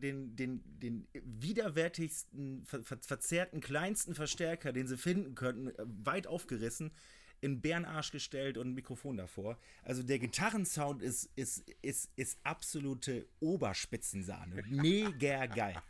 den, den, den widerwärtigsten, ver, ver, verzerrten, kleinsten Verstärker, den sie finden könnten, äh, weit aufgerissen, in Bärenarsch gestellt und ein Mikrofon davor. Also der Gitarrensound ist, ist, ist, ist absolute Oberspitzensahne. Mega geil.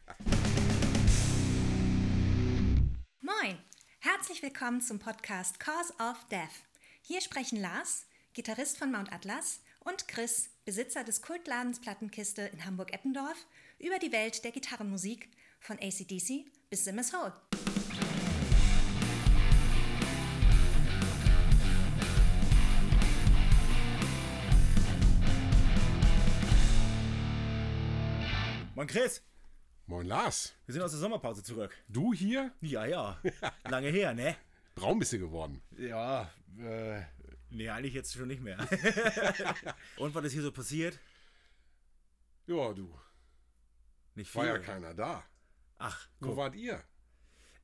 Moin, herzlich willkommen zum Podcast Cause of Death. Hier sprechen Lars, Gitarrist von Mount Atlas, und Chris, Besitzer des Kultladens Plattenkiste in Hamburg-Eppendorf, über die Welt der Gitarrenmusik von ACDC bis Simmers Hole. Moin Chris, Moin Lars. wir sind aus der Sommerpause zurück. Du hier? Ja, ja. Lange her, ne? Braun bist du geworden. Ja, äh, nee, eigentlich jetzt schon nicht mehr. und was ist hier so passiert? Ja, du. Nicht viel. War ja keiner da. Ach, Wo guck. wart ihr?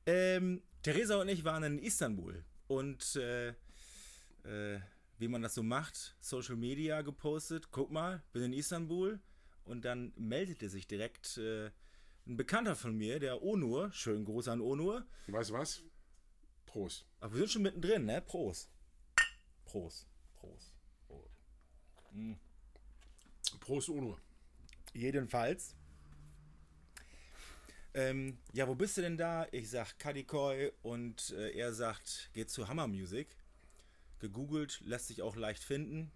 Ähm, Theresa und ich waren in Istanbul und äh, äh, wie man das so macht, Social Media gepostet, guck mal, bin in Istanbul und dann meldete sich direkt äh, ein Bekannter von mir, der Onur, schönen Gruß an Onur, Weißt du was? Prost. aber wir sind schon mittendrin, ne? Prost. Prost. Prost. Prost. Prost, Uno. Jedenfalls. Ähm, ja, wo bist du denn da? Ich sag Kadikoy und äh, er sagt, geht zu Hammer Music. Gegoogelt, lässt sich auch leicht finden.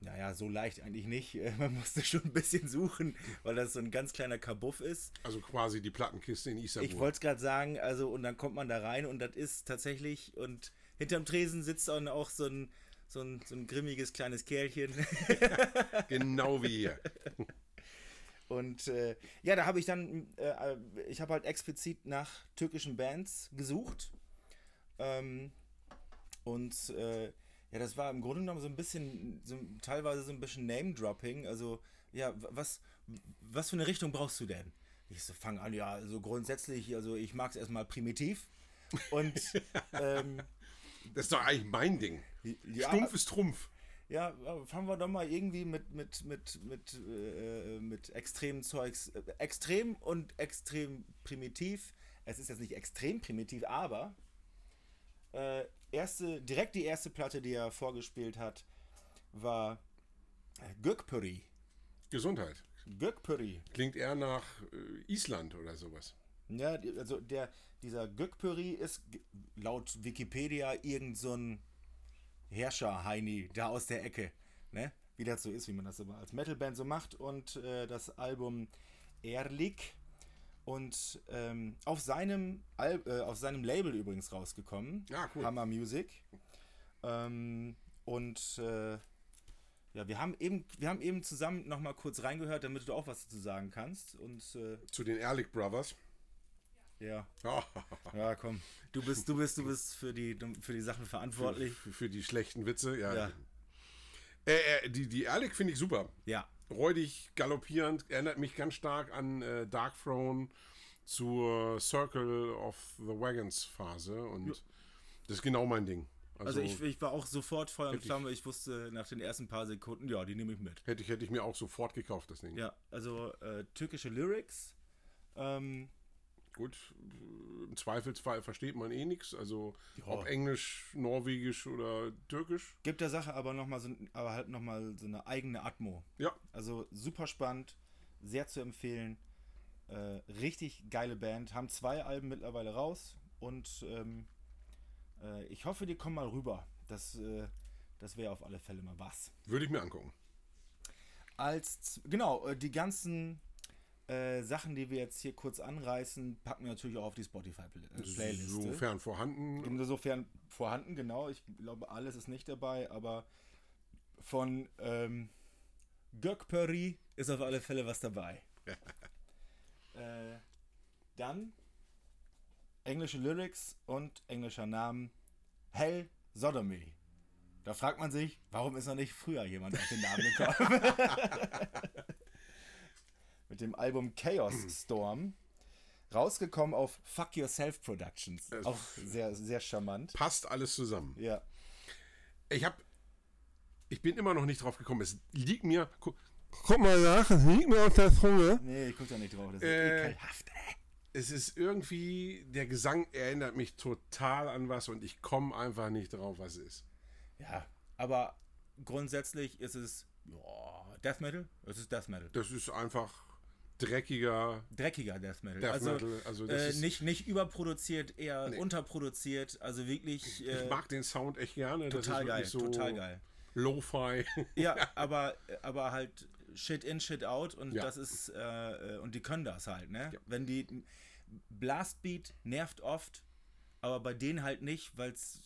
Naja, so leicht eigentlich nicht. Man musste schon ein bisschen suchen, weil das so ein ganz kleiner Kabuff ist. Also quasi die Plattenkiste in Istanbul. Ich wollte es gerade sagen, also und dann kommt man da rein und das ist tatsächlich und hinterm Tresen sitzt dann auch so ein, so ein, so ein grimmiges kleines Kerlchen. Genau wie hier. Und äh, ja, da habe ich dann, äh, ich habe halt explizit nach türkischen Bands gesucht. Ähm, und äh, ja, das war im Grunde genommen so ein bisschen, so, teilweise so ein bisschen Name-Dropping. Also, ja, was, was für eine Richtung brauchst du denn? Ich so, fang an, ja, also grundsätzlich, also ich mag es erstmal primitiv. Und ähm, Das ist doch eigentlich mein Ding. Ja. Stumpf ist Trumpf. Ja, fangen wir doch mal irgendwie mit, mit, mit, mit, äh, mit extremen Zeugs. Äh, extrem und extrem primitiv. Es ist jetzt nicht extrem primitiv, aber äh, erste, direkt die erste Platte, die er vorgespielt hat, war äh, Gökpuri. Gesundheit. Gökpuri. Klingt eher nach äh, Island oder sowas. Ja, also der, dieser Gökpuri ist laut Wikipedia irgend so ein Herrscher-Heini da aus der Ecke. Ne? Wie das so ist, wie man das immer als Metalband so macht. Und äh, das Album Erlik. Und ähm, auf, seinem Al äh, auf seinem Label übrigens rausgekommen. Ah, cool. Hammer Music. Ähm, und äh, ja, wir haben eben, wir haben eben zusammen noch mal kurz reingehört, damit du auch was dazu sagen kannst. Und äh, Zu den Ehrlich Brothers. Ja. Ja, Ja, komm. Du bist, du bist, du bist für die, für die Sachen verantwortlich. für, für die schlechten Witze. Ja. Ja. Äh, äh, die die Ehrlich finde ich super. Ja. räudig, galoppierend, erinnert mich ganz stark an äh, Dark Throne zur Circle of the Wagons Phase und das ist genau mein Ding. Also Also, ich, ich war auch sofort Feuer und Hätte ich- Flamme. Ich wusste nach den ersten paar Sekunden, ja, die nehme ich mit. hätte ich hätte ich mir auch sofort gekauft das Ding. Ja, also äh, türkische Lyrics. Ähm, Gut, im Zweifelsfall versteht man eh nichts, also Ja. ob Englisch, Norwegisch oder Türkisch. gibt der Sache aber noch mal so, aber halt noch mal so eine eigene Atmo. Ja, Also super spannend, sehr zu empfehlen. Äh, richtig geile Band. Haben zwei Alben mittlerweile raus und ähm, äh, ich hoffe, die kommen mal rüber. Das, äh, das wäre auf alle Fälle mal was. würde ich mir angucken. als genau äh, die ganzen äh, Sachen, die wir jetzt hier kurz anreißen, packen wir natürlich auch auf die Spotify-Playlist. Sofern vorhanden. Insofern vorhanden, genau. Ich glaube, alles ist nicht dabei, aber von ähm, Gökperi ist auf alle Fälle was dabei. äh, dann englische Lyrics und englischer Namen Hell Sodomy. Da fragt man sich, warum ist noch nicht früher jemand auf den Namen gekommen? Mit dem Album Chaos Storm. Rausgekommen auf Fuck Yourself Productions. Das- Auch sehr, sehr charmant. Passt alles zusammen. Ja. Ich habe ich bin immer noch nicht drauf gekommen. Es liegt mir gu- Guck mal nach, es liegt mir auf der Zunge. Nee, ich guck da nicht drauf. Das ist Äh, ekelhaft. Es ist irgendwie, der Gesang erinnert mich total an was und ich komme einfach nicht drauf, was es ist. Ja, aber grundsätzlich ist es ja, Death Metal. Es ist Death Metal. Das ist einfach dreckiger. Dreckiger Death Metal. Death also Metal, also das äh, nicht, nicht überproduziert, eher Nee. unterproduziert. Also wirklich äh, Ich mag den Sound echt gerne. total geil. so Total geil. Lo-Fi. Ja, aber, aber halt Shit in, Shit out und Ja. das ist, äh, äh, und die können das halt, ne? Ja. Wenn die Blastbeat nervt oft, aber bei denen halt nicht, weil es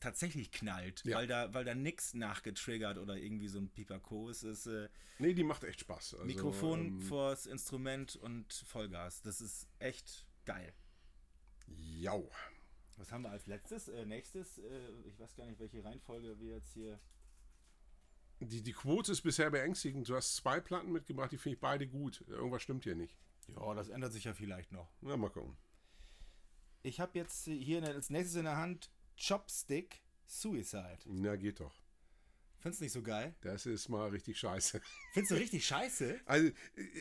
tatsächlich knallt, Ja. weil da, weil da nix nachgetriggert oder irgendwie so ein Pipaco ist. Es ist äh, nee, die macht echt Spaß. Also, Mikrofon ähm, vors Instrument und Vollgas. Das ist echt geil. Jau. Was haben wir als letztes? Äh, nächstes, äh, ich weiß gar nicht, welche Reihenfolge wir jetzt hier. Die, die Quote ist bisher beängstigend. Du hast zwei Platten mitgebracht, die finde ich beide gut. Irgendwas stimmt hier nicht. Ja, das ändert sich ja vielleicht noch. Na, mal gucken. Ich habe jetzt hier als nächstes in der Hand Chopstick Suicide. Na, geht doch. Findest du nicht so geil? Das ist mal richtig scheiße. Findest du richtig scheiße? Also,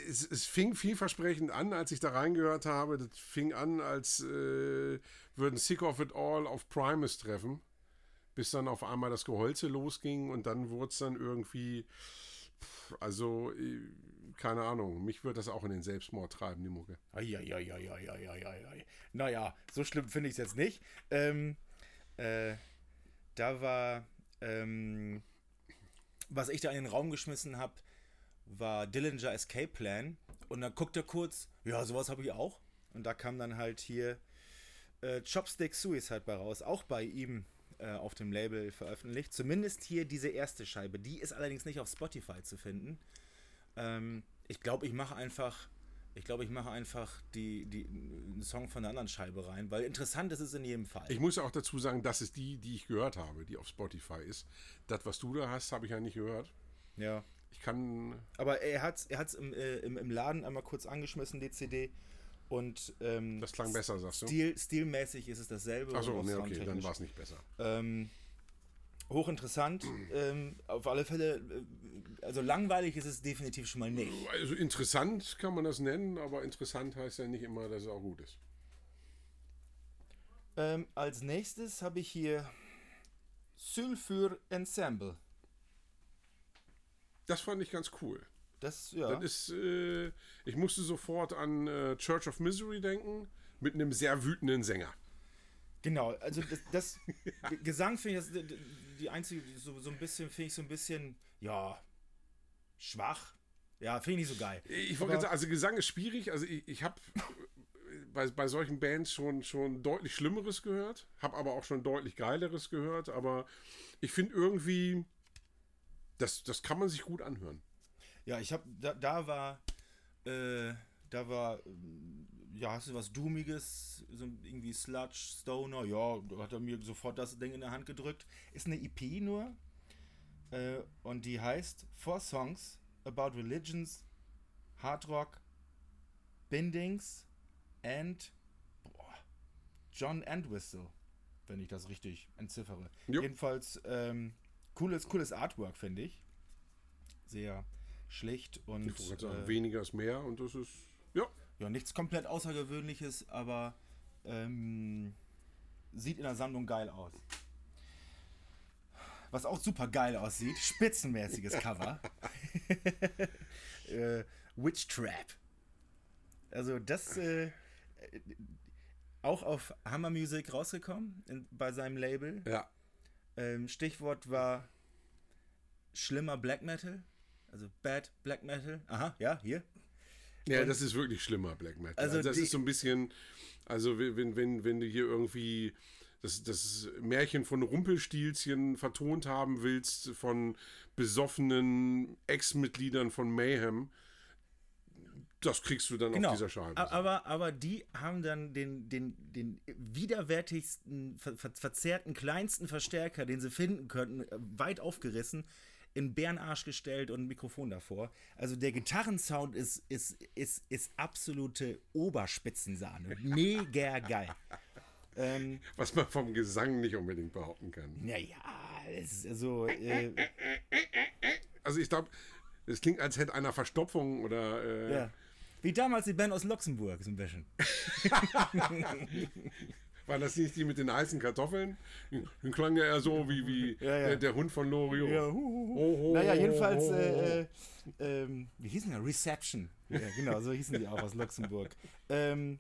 es, es fing vielversprechend an, als ich da reingehört habe. Das fing an, als äh, würden Sick of It All auf Primus treffen. Bis dann auf einmal das Geholze losging und dann wurde es dann irgendwie. Also, äh, keine Ahnung. Mich würde das auch in den Selbstmord treiben, die Mucke. Eieieiei. Naja, so schlimm finde ich es jetzt nicht. Ähm, äh, da war, ähm, was ich da in den Raum geschmissen habe, war Dillinger Escape Plan. Und dann guckt er kurz, ja, sowas habe ich auch. Und da kam dann halt hier äh, Chopstick Suicide bei raus, auch bei ihm äh, auf dem Label veröffentlicht. Zumindest hier diese erste Scheibe. Die ist allerdings nicht auf Spotify zu finden. Ähm, ich glaube, ich mache einfach, ich glaube, ich mache einfach die, die, einen Song von der anderen Scheibe rein, weil interessant ist es in jedem Fall. Ich muss auch dazu sagen, das ist die, die ich gehört habe, die auf Spotify ist. Das, was du da hast, habe ich ja nicht gehört. ja. Ich kann. Aber er hat es er hat's im, äh, im, im Laden einmal kurz angeschmissen, die CD. Und ähm, Das klang besser, sagst du? Stil, stilmäßig ist es dasselbe. Achso, nee, okay, dann war es nicht besser. Ähm, hochinteressant. ähm, auf alle Fälle, äh, also langweilig ist es definitiv schon mal nicht. Also interessant kann man das nennen, aber interessant heißt ja nicht immer, dass es auch gut ist. Ähm, als nächstes habe ich hier Sulfur Ensemble. Das fand ich ganz cool. Das, ja. Das ist, äh, ich musste sofort an äh, Church of Misery denken, mit einem sehr wütenden Sänger. Genau, also das, das Gesang finde ich das, die- einzige, die so, so ein bisschen, finde ich so ein bisschen, ja, schwach. Ja, finde ich nicht so geil. Ich wollte sagen, also Gesang ist schwierig. Also ich, ich habe bei, bei solchen Bands schon, schon deutlich Schlimmeres gehört, habe aber auch schon deutlich Geileres gehört. Aber ich finde irgendwie, das, das kann man sich gut anhören. Ja, ich habe, da, da war, äh, da war, ähm, ja, hast du was Doomiges, so irgendwie Sludge, Stoner, ja, da hat er mir sofort das Ding in der Hand gedrückt. Ist eine EP nur äh, und die heißt Four Songs About Religions, Hard Rock, Bindings and boah, John Entwistle, wenn ich das richtig entziffere. Jo. Jedenfalls ähm, cooles, cooles Artwork, finde ich. Sehr schlicht und Ich sagen, äh, weniger ist mehr und das ist, ja, nichts komplett Außergewöhnliches, aber ähm, sieht in der Sammlung geil aus. Was auch super geil aussieht, spitzenmäßiges Cover. äh, Witch Trap. Also das äh, auch auf Hammer Music rausgekommen in, bei seinem Label. ja. Ähm, Stichwort war schlimmer Black Metal. Also Bad Black Metal. Aha, ja, hier. Ja, Und- das ist wirklich schlimmer, Black Metal. Also Also, das ist so ein bisschen, also wenn, wenn, wenn du hier irgendwie das, das Märchen von Rumpelstilzchen vertont haben willst, von besoffenen Ex-Mitgliedern von Mayhem, das kriegst du dann Genau. auf dieser Scheibe. A- Aber, aber die haben dann den, den, den widerwärtigsten, ver ver verzerrten, kleinsten Verstärker, den sie finden könnten, äh, weit aufgerissen, in Bärenarsch gestellt und ein Mikrofon davor. Also der Gitarrensound ist, ist, ist, ist absolute Oberspitzensahne. Mega geil. ähm, Was man vom Gesang nicht unbedingt behaupten kann. naja, es ist also. Äh, Also ich glaube, Es klingt, als hätte einer Verstopfung oder. Äh, Ja. Wie damals die Band aus Luxemburg, so ein bisschen. War das nicht die mit den heißen Kartoffeln? Dann klang ja eher so wie, wie Ja, ja. Der, der Hund von Loriot. Ja, hu, hu. Oh, oh, naja, jedenfalls, oh, äh, äh, ähm, wie hießen die? Reception. Ja, genau, so hießen die auch aus Luxemburg. Ähm,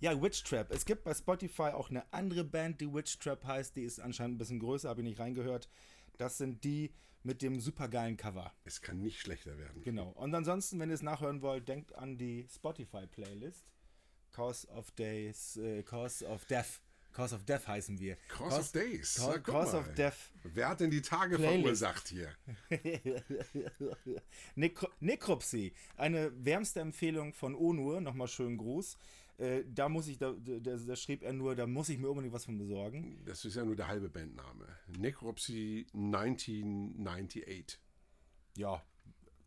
ja, Witch Trap. Es gibt bei Spotify auch eine andere Band, die Witch Trap heißt. Die ist anscheinend ein bisschen größer, habe ich nicht reingehört. Das sind die mit dem supergeilen Cover. Es kann nicht schlechter werden. Genau. Und ansonsten, wenn ihr es nachhören wollt, denkt an die Spotify-Playlist. Cause of Days, äh, Cause of Death. Cause of Death heißen wir. Cause of Days. Cause, Cause of Death. Wer hat denn die Tage Playlist. verursacht hier? Nekro Nekropsie, eine wärmste Empfehlung von Onur, nochmal schönen Gruß. Äh, da muss ich, da, da, da schrieb er nur, da muss ich mir unbedingt was von besorgen. Das ist ja nur der halbe Bandname. Necropsy 1998, Ja.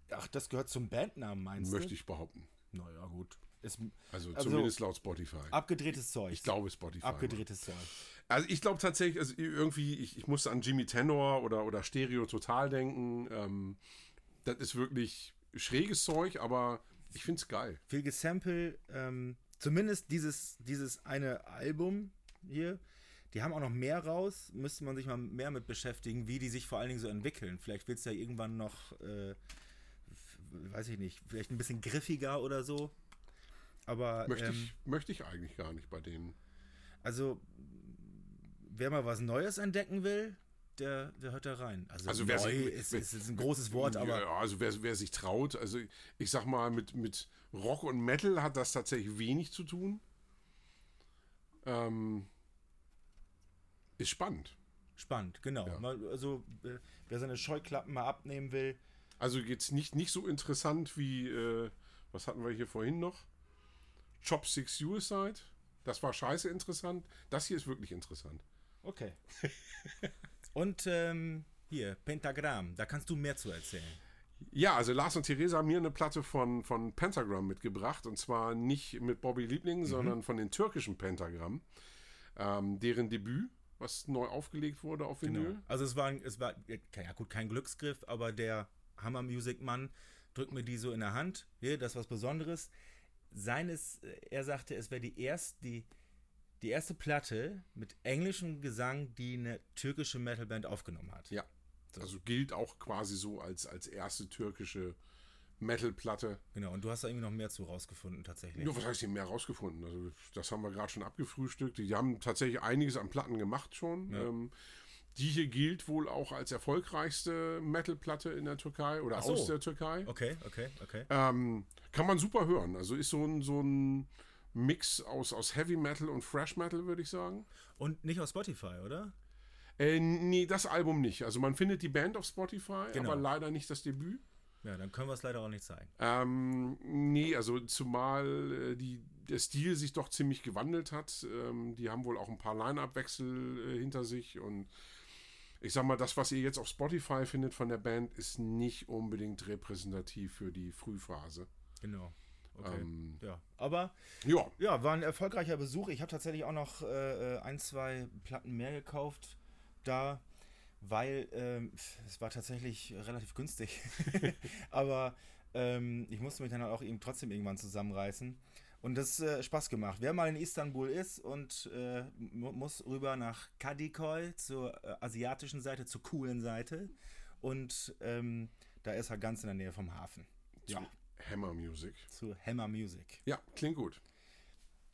Ach, das gehört zum Bandnamen, meinst möchte du? ich behaupten. Naja, gut. Ist Also, Also- zumindest laut Spotify. abgedrehtes Zeug. ich glaube Spotify. Abgedrehtes Zeug. Also ich glaube tatsächlich, also irgendwie, ich, ich musste an Jimmy Tenor oder, oder Stereo Total denken. Ähm, das ist wirklich schräges Zeug, aber ich finde es geil. Viel Gesample, ähm, zumindest dieses, dieses eine Album hier. Die haben auch noch mehr raus, müsste man sich mal mehr mit beschäftigen, wie die sich vor allen Dingen so entwickeln. Vielleicht wird es ja irgendwann noch, äh, weiß ich nicht, vielleicht ein bisschen griffiger oder so. Aber Möchte, ähm, ich, möchte ich eigentlich gar nicht bei denen. also, wer mal was Neues entdecken will, der, der hört da rein. Also, Also wer sich- ist, ist, ist ein großes Wort, aber Ja, also wer, wer sich traut, also ich sag mal, mit, mit Rock und Metal hat das tatsächlich wenig zu tun. Ähm, ist spannend. spannend, genau. Ja. Mal, also, äh, wer seine Scheuklappen mal abnehmen will, Also jetzt nicht, nicht so interessant wie, äh, was hatten wir hier vorhin noch? Chopstick Suicide. Das war scheiße interessant. Das hier ist wirklich interessant. Okay. Und ähm, hier, Pentagramm, da kannst du mehr zu erzählen. Ja, also Lars und Theresa haben mir eine Platte von, von Pentagram mitgebracht. Und zwar nicht mit Bobby Liebling, sondern von den türkischen Pentagram. Ähm, deren Debüt, was neu aufgelegt wurde auf Vinyl. Also es war, es war, ja gut, kein Glücksgriff, aber der Hammer Music Mann drückt mir die so in der Hand. Hier, das ist was Besonderes. Seines, äh, er sagte, es wäre die erste, die, die erste Platte mit englischem Gesang, die eine türkische Metalband aufgenommen hat. Ja. Also gilt auch quasi so als, als erste türkische Metal-Platte. Genau, und du hast da irgendwie noch mehr zu rausgefunden tatsächlich. Ja, was heißt hier mehr rausgefunden? Also, das haben wir gerade schon abgefrühstückt. Die haben tatsächlich einiges an Platten gemacht schon. Ähm, die hier gilt wohl auch als erfolgreichste Metal-Platte in der Türkei oder so. aus der Türkei. Okay, okay, okay. Ähm, kann man super hören. Also ist so ein, so ein Mix aus, aus Heavy Metal und Fresh Metal, würde ich sagen. Und nicht auf Spotify, oder? Äh, nee, das Album nicht. Also man findet die Band auf Spotify, Genau. aber leider nicht das Debüt. Ja, dann können wir es leider auch nicht zeigen. Ähm, nee, also zumal äh, die, der Stil sich doch ziemlich gewandelt hat. Ähm, die haben wohl auch ein paar Line-Up-Wechsel äh, hinter sich und ich sag mal, das, was ihr jetzt auf Spotify findet von der Band, ist nicht unbedingt repräsentativ für die Frühphase. Genau. Okay. Ähm, ja, aber ja, ja, war ein erfolgreicher Besuch. Ich habe tatsächlich auch noch äh, äh, ein, zwei Platten mehr gekauft da, weil ähm, es war tatsächlich relativ günstig. aber ähm, ich musste mich dann auch eben trotzdem irgendwann zusammenreißen. Und das äh, Spaß gemacht. Wer mal in Istanbul ist und äh, mu- muss rüber nach Kadikoy zur äh, asiatischen Seite, zur coolen Seite. Und ähm, da ist er ganz in der Nähe vom Hafen. Ja, Hammer Music. zu Hammer Music. Ja, klingt gut.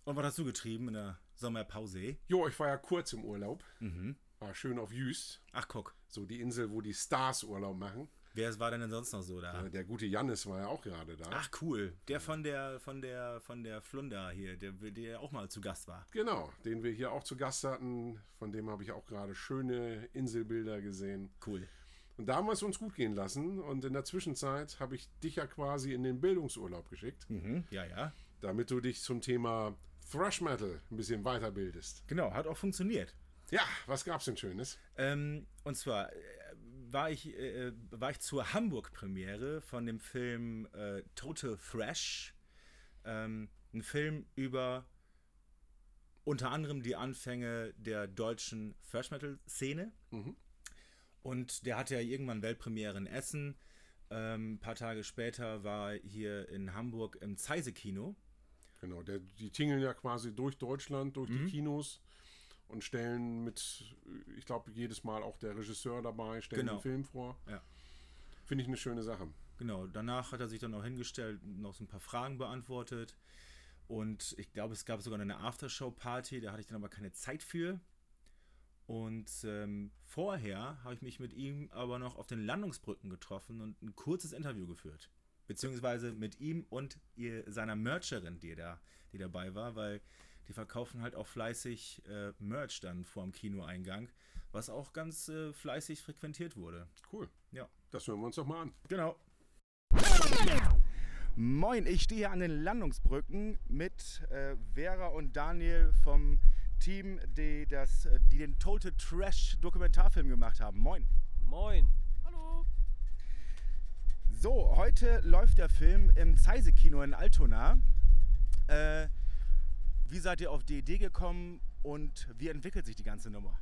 Und was hast du getrieben in der Sommerpause? Jo, ich war ja kurz im Urlaub. Mhm. War schön auf Jüst. Ach, guck. So die Insel, wo die Stars Urlaub machen. Wer war denn, denn sonst noch so da? Äh, Der gute Jannis war ja auch gerade da. Ach, cool. Der von der, von der, von der Flunder hier, der, der auch mal zu Gast war. Genau, den wir hier auch zu Gast hatten. Von dem habe ich auch gerade schöne Inselbilder gesehen. Cool. Und da haben wir es uns gut gehen lassen. Und in der Zwischenzeit habe ich dich ja quasi in den Bildungsurlaub geschickt, Mhm. Ja, ja. damit du dich zum Thema Thrash Metal ein bisschen weiterbildest. Genau, hat auch funktioniert. Ja, was gab's denn Schönes? Ähm, und zwar war ich, äh, war ich zur Hamburg-Premiere von dem Film äh, Total Thrash. Ähm, ein Film über unter anderem die Anfänge der deutschen Thrash Metal-Szene. Und der hatte ja irgendwann Weltpremiere in Essen. Ähm, ein paar Tage später war hier in Hamburg im Zeise-Kino. Genau, der, die tingeln ja quasi durch Deutschland, durch Mhm. die Kinos und stellen mit, ich glaube, jedes Mal auch der Regisseur dabei, stellen Genau. den Film vor. Ja. Finde ich eine schöne Sache. Genau, danach hat er sich dann auch hingestellt, noch so ein paar Fragen beantwortet. Und ich glaube, es gab sogar eine Aftershow-Party, da hatte ich dann aber keine Zeit für. Und ähm, vorher habe ich mich mit ihm aber noch auf den Landungsbrücken getroffen und ein kurzes Interview geführt. Beziehungsweise mit ihm und ihr, seiner Mercherin, die, da, die dabei war, weil die verkaufen halt auch fleißig äh, Merch dann vor dem Kinoeingang, was auch ganz äh, fleißig frequentiert wurde. Cool. Ja. Das hören wir uns doch mal an. Genau. Moin, ich stehe hier an den Landungsbrücken mit äh, Vera und Daniel vom Team, die, das, die den Total Trash Dokumentarfilm gemacht haben. Moin. Moin. Hallo. So, heute läuft der Film im Zeise-Kino in Altona. Äh, wie seid ihr auf die Idee gekommen und wie entwickelt sich die ganze Nummer?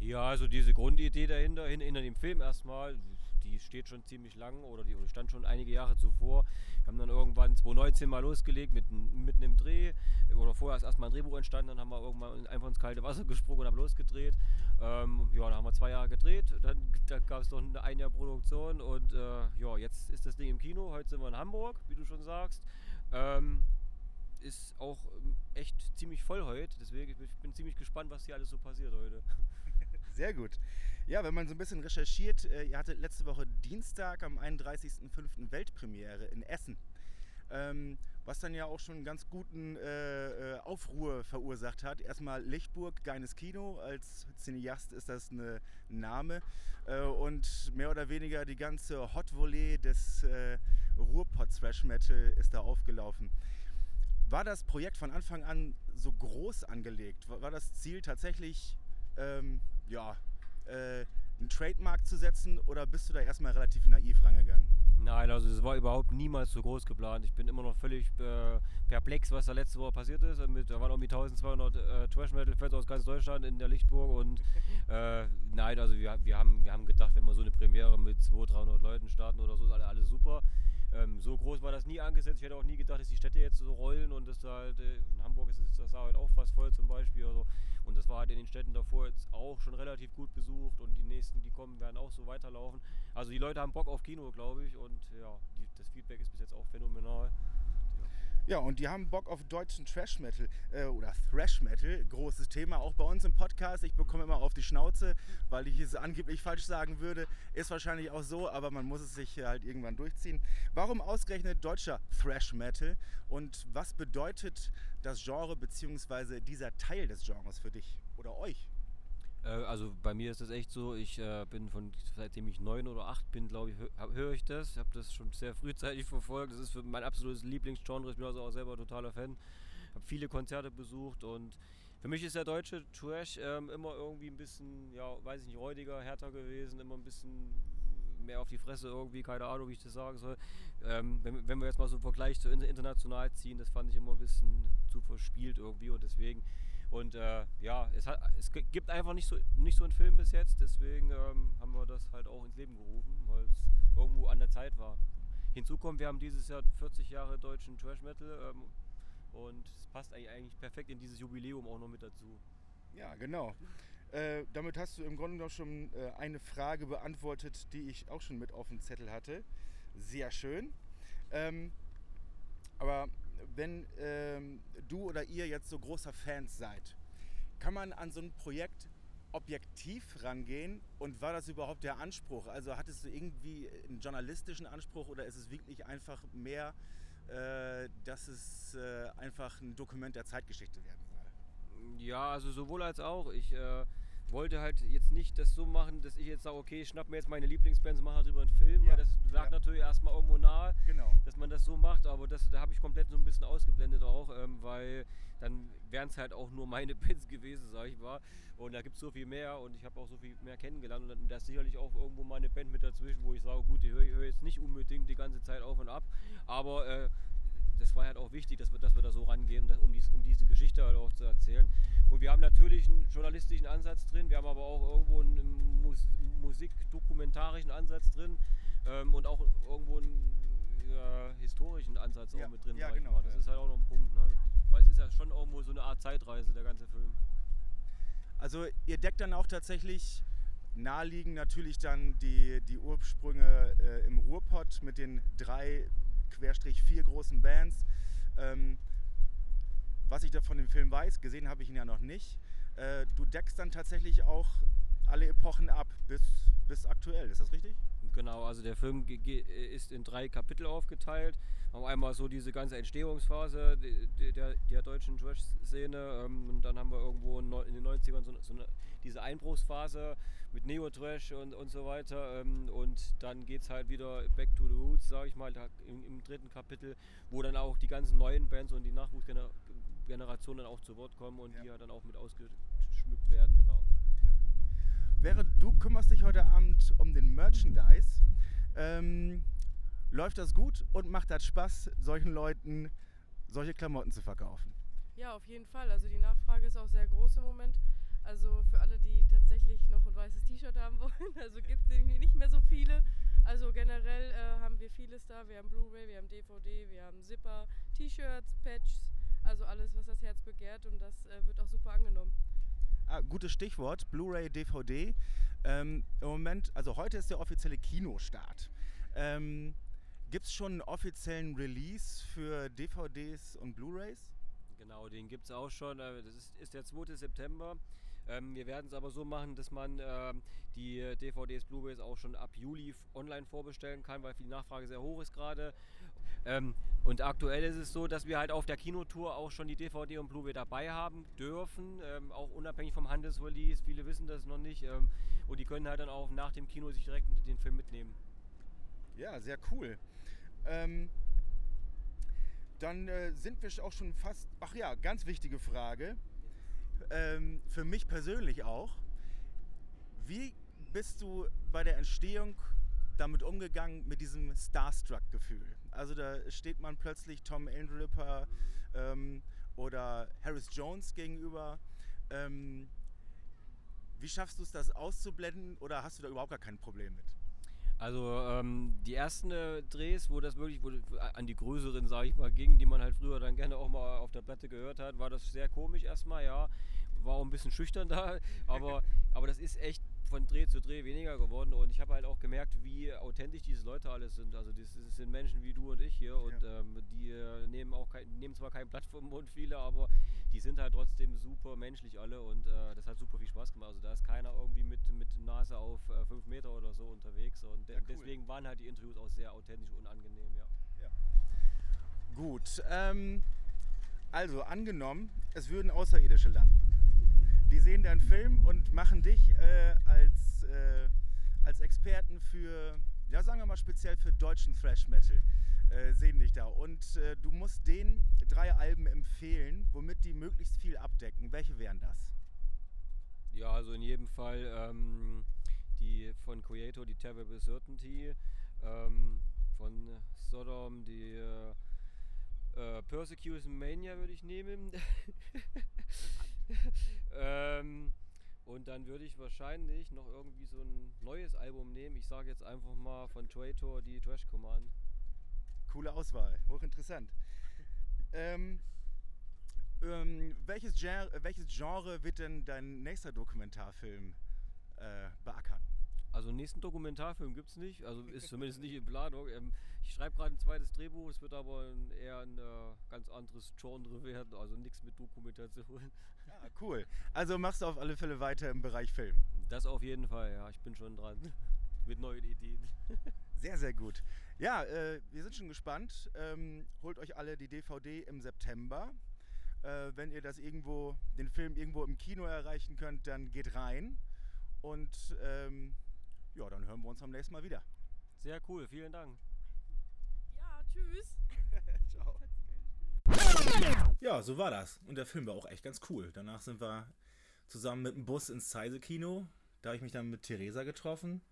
Ja, also diese Grundidee dahinter, hin- hinter dem Film erstmal, die steht schon ziemlich lang oder die stand schon einige Jahre zuvor. Wir haben dann irgendwann 2019 mal losgelegt mit, mitten im Dreh oder vorher ist erstmal ein Drehbuch entstanden, dann haben wir irgendwann einfach ins kalte Wasser gesprungen und haben losgedreht. Ähm, ja, dann haben wir zwei Jahre gedreht, dann, dann gab es noch eine ein Jahr Produktion und äh, ja, jetzt ist das Ding im Kino. Heute sind wir in Hamburg, wie du schon sagst. Ähm, ist auch ähm, echt ziemlich voll heute, deswegen ich bin ziemlich gespannt, was hier alles so passiert heute. Sehr gut. Ja, wenn man so ein bisschen recherchiert, äh, ihr hattet letzte Woche Dienstag am 31.05. Weltpremiere in Essen. Ähm, was dann ja auch schon einen ganz guten äh, äh, Aufruhr verursacht hat. Erstmal Lichtburg, geiles Kino. Als Cineast ist das ein Name. Äh, und mehr oder weniger die ganze Hot Volley des Ruhrpott Thrash Metal ist da aufgelaufen. War das Projekt von Anfang an so groß angelegt? War, das Ziel tatsächlich, ähm, ja, äh, einen Trademark zu setzen oder bist du da erstmal relativ naiv rangegangen? Nein, also es war überhaupt niemals so groß geplant. Ich bin immer noch völlig äh, perplex, was da letzte Woche passiert ist. Mit, da waren irgendwie 1200 äh, Trash-Metal-Fans aus ganz Deutschland in der Lichtburg und äh, nein, also wir, wir, haben, wir haben gedacht, wenn wir so eine Premiere mit 200, 300 Leuten starten oder so, ist alle, alles super. Ähm, so groß war das nie angesetzt. Ich hätte auch nie gedacht, dass die Städte jetzt so rollen und dass da halt, äh, in Hamburg ist das Saar halt auch fast voll zum Beispiel. Also, und das war halt in den Städten davor jetzt auch schon relativ gut besucht und die nächsten, die kommen, werden auch so weiterlaufen. Also die Leute haben Bock auf Kino, glaube ich, und ja, die, das Feedback ist bis jetzt auch phänomenal. Ja, und die haben Bock auf deutschen Trash Metal äh, oder Thrash Metal. Großes Thema, auch bei uns im Podcast. Ich bekomme immer auf die Schnauze, weil ich es angeblich falsch sagen würde. Ist wahrscheinlich auch so, aber man muss es sich halt irgendwann durchziehen. Warum ausgerechnet deutscher Thrash Metal und was bedeutet das Genre bzw. dieser Teil des Genres für dich oder euch? Äh, also bei mir ist das echt so, ich äh, bin von, seitdem ich neun oder acht bin, glaube ich, hö- höre ich das. Ich habe das schon sehr frühzeitig verfolgt. Das ist mein absolutes Lieblingsgenre. Ich bin also auch selber totaler Fan. habe viele Konzerte besucht und für mich ist der deutsche Trash ähm, immer irgendwie ein bisschen, ja, weiß ich nicht, räudiger, härter gewesen, immer ein bisschen mehr auf die Fresse irgendwie, keine Ahnung, wie ich das sagen soll. Ähm, wenn, wenn wir jetzt mal so einen Vergleich zu in- international ziehen, das fand ich immer ein bisschen zu verspielt irgendwie und deswegen und äh, ja, es, hat, es gibt einfach nicht so, nicht so einen Film bis jetzt, deswegen ähm, haben wir das halt auch ins Leben gerufen, weil es irgendwo an der Zeit war. Hinzu kommt, wir haben dieses Jahr 40 Jahre deutschen Trash Metal ähm, und es passt eigentlich, perfekt in dieses Jubiläum auch noch mit dazu. Ja, genau. Äh, damit hast du im Grunde noch schon äh, eine Frage beantwortet, die ich auch schon mit auf dem Zettel hatte. Sehr schön. Ähm, aber wenn ähm, du oder ihr jetzt so großer Fans seid, kann man an so ein Projekt objektiv rangehen und war das überhaupt der Anspruch? Also hattest du irgendwie einen journalistischen Anspruch oder ist es wirklich einfach mehr, äh, dass es äh, einfach ein Dokument der Zeitgeschichte werden soll? Ja, also sowohl als auch. Ich äh, wollte halt jetzt nicht das so machen, dass ich jetzt sage, okay, ich schnapp mir jetzt meine Lieblingsbands und mache darüber einen Film, Ja, weil das lag ja. natürlich erstmal irgendwo nahe. Genau. dass man das so macht, aber das, da habe ich komplett so ein bisschen ausgeblendet auch, ähm, weil dann wären es halt auch nur meine Bands gewesen, sag ich mal. Und da gibt es so viel mehr und ich habe auch so viel mehr kennengelernt und da ist sicherlich auch irgendwo meine Band mit dazwischen, wo ich sage, gut, die höre hör jetzt nicht unbedingt die ganze Zeit auf und ab, aber äh, das war halt auch wichtig, dass wir, dass wir da so rangehen, um, dies, um diese Geschichte halt auch zu erzählen. Und wir haben natürlich einen journalistischen Ansatz drin, wir haben aber auch irgendwo einen Mus musikdokumentarischen Ansatz drin ähm, und auch irgendwo einen äh, historischen Ansatz Ja, auch mit drin. ja, genau, mal. Das ja. ist halt auch noch ein Punkt, ne? weil es ist ja schon irgendwo so eine Art Zeitreise, der ganze Film. Also ihr deckt dann auch tatsächlich naheliegend natürlich dann die, die Ursprünge äh, im Ruhrpott mit den drei, querstrich vier großen Bands. Ähm, was ich da von dem Film weiß, gesehen habe ich ihn ja noch nicht. Äh, du deckst dann tatsächlich auch alle Epochen ab bis, bis aktuell, ist das richtig? Genau, also der Film ist in drei Kapitel aufgeteilt. Haben einmal so diese ganze Entstehungsphase de- de- der, der deutschen Trash-Szene ähm, und dann haben wir irgendwo in den 90ern so, so eine, diese Einbruchsphase mit Neo-Trash und, und so weiter ähm, und dann geht es halt wieder back to the roots, sage ich mal, da im, im dritten Kapitel, wo dann auch die ganzen neuen Bands und die Nachwuchsgenerationen dann auch zu Wort kommen und Ja. die ja dann auch mit ausgeschmückt werden, genau. Während du kümmerst dich heute Abend um den Merchandise, ähm, läuft das gut und macht das Spaß, solchen Leuten solche Klamotten zu verkaufen? Ja, auf jeden Fall. Also die Nachfrage ist auch sehr groß im Moment. Also für alle, die tatsächlich noch ein weißes T-Shirt haben wollen, also gibt es irgendwie nicht mehr so viele. Also generell äh, haben wir vieles da. Wir haben Blu-ray, wir haben DVD, wir haben Zipper, T-Shirts, Patches, also alles, was das Herz begehrt und das äh, wird auch super angenommen. Ah, gutes Stichwort, Blu-ray, DVD. Ähm, Im Moment, also heute ist der offizielle Kinostart. Ähm, Gibt es schon einen offiziellen Release für DVDs und Blu-rays? Genau, den gibt es auch schon. äh, Das ist, ist der 2. September. Ähm, wir werden es aber so machen, dass man ähm, die DVDs, Blu-rays auch schon ab Juli online vorbestellen kann, weil die Nachfrage sehr hoch ist gerade. Ähm, und aktuell ist es so, dass wir halt auf der Kinotour auch schon die DVD und Blu-ray dabei haben dürfen, ähm, auch unabhängig vom Handelsrelease. Viele wissen das noch nicht. Ähm, und die können halt dann auch nach dem Kino sich direkt den Film mitnehmen. Ja, sehr cool. Ähm, dann äh, sind wir auch schon fast. Ach ja, ganz wichtige Frage. Ähm, für mich persönlich auch. Wie bist du bei der Entstehung damit umgegangen mit diesem Starstruck-Gefühl? Also da steht man plötzlich Tom Andripper ähm, oder Harris Jones gegenüber. Ähm, wie schaffst du es, das auszublenden oder hast du da überhaupt gar kein Problem mit? Also ähm, die ersten äh, Drehs, wo das wirklich wo, an die größeren, sage ich mal, ging, die man halt früher dann gerne auch mal auf der Platte gehört hat, war das sehr komisch erstmal, ja. War auch ein bisschen schüchtern da, aber, aber das ist echt von Dreh zu Dreh weniger geworden und ich habe halt auch gemerkt, wie authentisch diese Leute alles sind. Also das, sind Menschen wie du und ich hier und ähm, die äh, nehmen auch kein, nehmen zwar kein Blatt vom Mund viele, aber die sind halt trotzdem super menschlich alle und äh, das hat super viel Spaß gemacht. Also da ist keiner irgendwie mit, mit Nase auf 5 Meter oder so unterwegs und de- Ja, cool. deswegen waren halt die Interviews auch sehr authentisch und angenehm, ja. Gut, ähm, also angenommen, es würden Außerirdische landen. Die sehen deinen Film und machen dich äh, als, äh, als Experten für, ja sagen wir mal speziell für deutschen Thrash Metal, äh, sehen dich da. Und äh, du musst denen drei Alben empfehlen, womit die möglichst viel abdecken. Welche wären das? Ja, also in jedem Fall ähm, die von Creator, die Terrible Certainty, ähm, von Sodom, die äh, äh, Persecution Mania würde ich nehmen. ähm, und dann würde ich wahrscheinlich noch irgendwie so ein neues Album nehmen. Ich sage jetzt einfach mal von Traitor die Trash Command. Coole Auswahl, hochinteressant. ähm, ähm, welches, Gen welches Genre wird denn dein nächster Dokumentarfilm äh, beackern? Also nächsten Dokumentarfilm gibt es nicht, also ist zumindest nicht in Planung. Ähm, ich schreibe gerade ein zweites Drehbuch, es wird aber eher ein äh, ganz anderes Genre werden, also nichts mit Dokumentation. Ah, cool. Also machst du auf alle Fälle weiter im Bereich Film. Das auf jeden Fall, ja, ich bin schon dran mit neuen Ideen. Sehr, sehr gut. Ja, äh, wir sind schon gespannt. Ähm, holt euch alle die DVD im September. Äh, wenn ihr das irgendwo, den Film irgendwo im Kino erreichen könnt, dann geht rein. Und ähm, ja, dann hören wir uns am nächsten Mal wieder. Sehr cool, vielen Dank. Ja, tschüss. Ciao. Ja, so war das. Und der Film war auch echt ganz cool. Danach sind wir zusammen mit dem Bus ins Zeise-Kino. Da habe ich mich dann mit Theresa getroffen.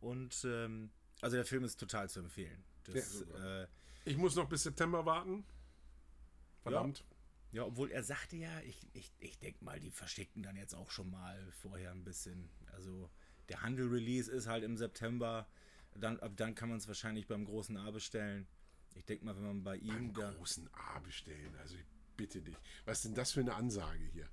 Und ähm, also der Film ist total zu empfehlen. Ja, Das, super. äh, Ich muss noch bis September warten. Verdammt. ja, obwohl er sagte ja, ich, ich, ich denke mal, die verschicken dann jetzt auch schon mal vorher ein bisschen. Also der Handel-Release ist halt im September. Dann, ab dann kann man es wahrscheinlich beim großen A bestellen. Ich denke mal, wenn man bei ihm Beim da. großen A bestellen. Also ich bitte dich. Was ist denn das für eine Ansage hier?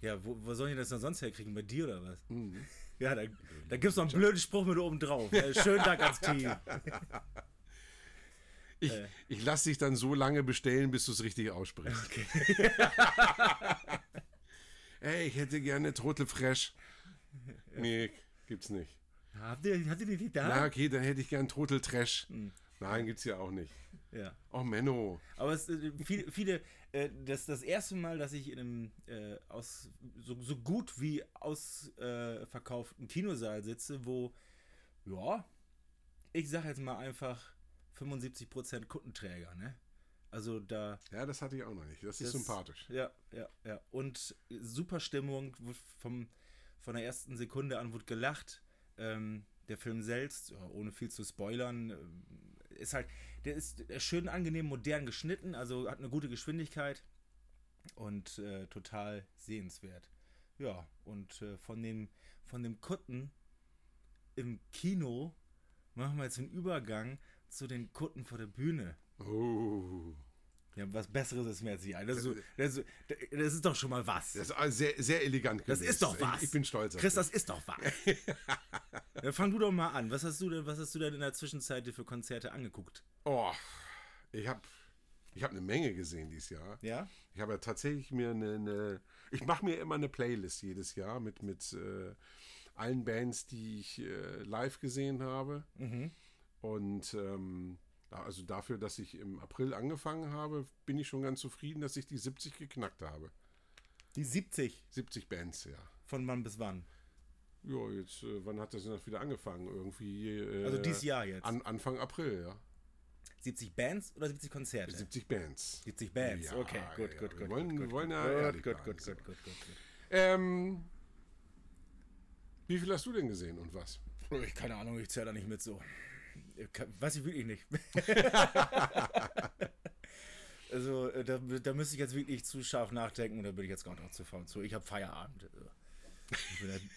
Ja, wo, wo sollen die das denn sonst herkriegen? Bei dir oder was? Mhm. Ja, da, da gibt es noch einen blöden Spruch mit oben drauf. Äh, schönen Dank ans Team. Ich, Äh. ich lasse dich dann so lange bestellen, bis du es richtig aussprichst. Ey, ich hätte gerne Trottel Fresh. Nee, gibt's nicht. Habt ihr, habt ihr die da? Na, okay, dann hätte ich gern Trottel Trash. Nein, gibt's ja auch nicht. Ja. Oh, Menno. Aber es, äh, viele, viele äh, das das erste Mal, dass ich in einem äh, aus, so, so gut wie ausverkauften Kinosaal sitze, wo, ja, ich sag jetzt mal einfach 75% Kundenträger, ne? Also da. Ja, das hatte ich auch noch nicht. Das ist das- sympathisch. Ja, ja, ja. Und super Stimmung, vom, von der ersten Sekunde an wurde gelacht. Ähm, der Film selbst, ohne viel zu spoilern, ähm, ist halt, der ist schön angenehm modern geschnitten, also hat eine gute Geschwindigkeit und äh, total sehenswert. Ja, und äh, von dem, von dem Kutten im Kino machen wir jetzt einen Übergang zu den Kutten vor der Bühne. Oh. Ja, was Besseres ist mir jetzt nicht ein. Das ist, so, das, ist, das ist doch schon mal was. Das ist sehr, sehr elegant Das gelöst. ist doch was. Ich, bin stolz auf Chris, das ist doch was. Dann fang du doch mal an. Was hast du denn, was hast du denn in der Zwischenzeit dir für Konzerte angeguckt? Oh, ich habe ich hab eine Menge gesehen dieses Jahr. Ja? Ich habe ja tatsächlich mir eine, eine ich mache mir immer eine Playlist jedes Jahr mit, mit äh, allen Bands, die ich äh, live gesehen habe. Mhm. Und ähm, ja, also dafür, dass ich im April angefangen habe, bin ich schon ganz zufrieden, dass ich die 70 geknackt habe. Die 70. 70 Bands, ja. Von wann bis wann? Ja, jetzt, äh, wann hat das denn wieder angefangen? Irgendwie. Äh, Also dieses Jahr jetzt. An, Anfang April, ja. 70 Bands oder 70 Konzerte? 70 Bands. 70 Bands, Ja, okay, gut, ja, gut, wir gut. wollen- gut, wir wollen ja gut, gut, gut, gut, gut. Ähm, wie viel hast du denn gesehen und was? Ich keine Ahnung, ich zähle da nicht mit so. Weiß ich wirklich nicht. also, äh, da, da müsste ich jetzt wirklich zu scharf nachdenken und da bin ich jetzt gar nicht zu faul zu. Ich habe Feierabend. Also,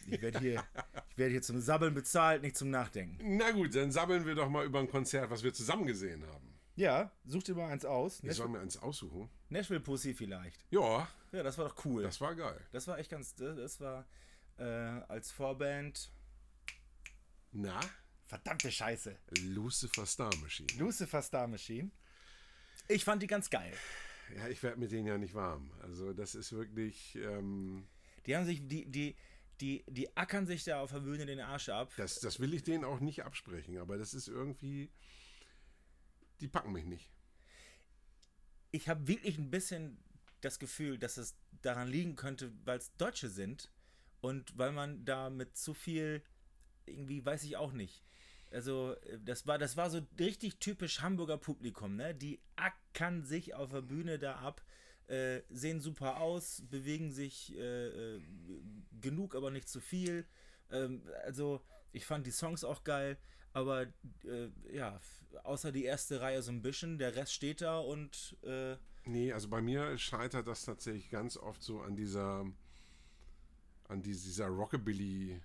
Ich, werde hier, ich werde hier zum Sabbeln bezahlt, nicht zum Nachdenken. Na gut, dann sammeln wir doch mal über ein Konzert, was wir zusammen gesehen haben. Ja, such dir mal eins aus. Ich soll mir eins aussuchen. Nashville Pussy vielleicht. Ja, Ja, das war doch cool. das war geil. Das war echt ganz. Das das war äh, als Vorband. Na, Verdammte Scheiße. Lucifer Star Machine. Lucifer Star Machine. Ich fand die ganz geil. Ja, ich werde mit denen ja nicht warm. Also das ist wirklich, ähm, Die haben sich, die, die, die, die ackern sich da auf der Bühne den Arsch ab. das, das will ich denen auch nicht absprechen, aber das ist irgendwie, die packen mich nicht. Ich habe wirklich ein bisschen das Gefühl, dass es daran liegen könnte, weil es Deutsche sind und weil man da mit zu viel, irgendwie weiß ich auch nicht. Also, äh, das war, das war so richtig typisch Hamburger Publikum, ne? Die ackern sich auf der Bühne da ab, äh, sehen super aus, bewegen sich äh, äh, genug, aber nicht zu viel. Ähm, also, ich fand die Songs auch geil, aber äh, ja, außer die erste Reihe so ein bisschen, der Rest steht da und äh, Nee, also bei mir scheitert das tatsächlich ganz oft so an dieser, an dies- dieser Rockabilly,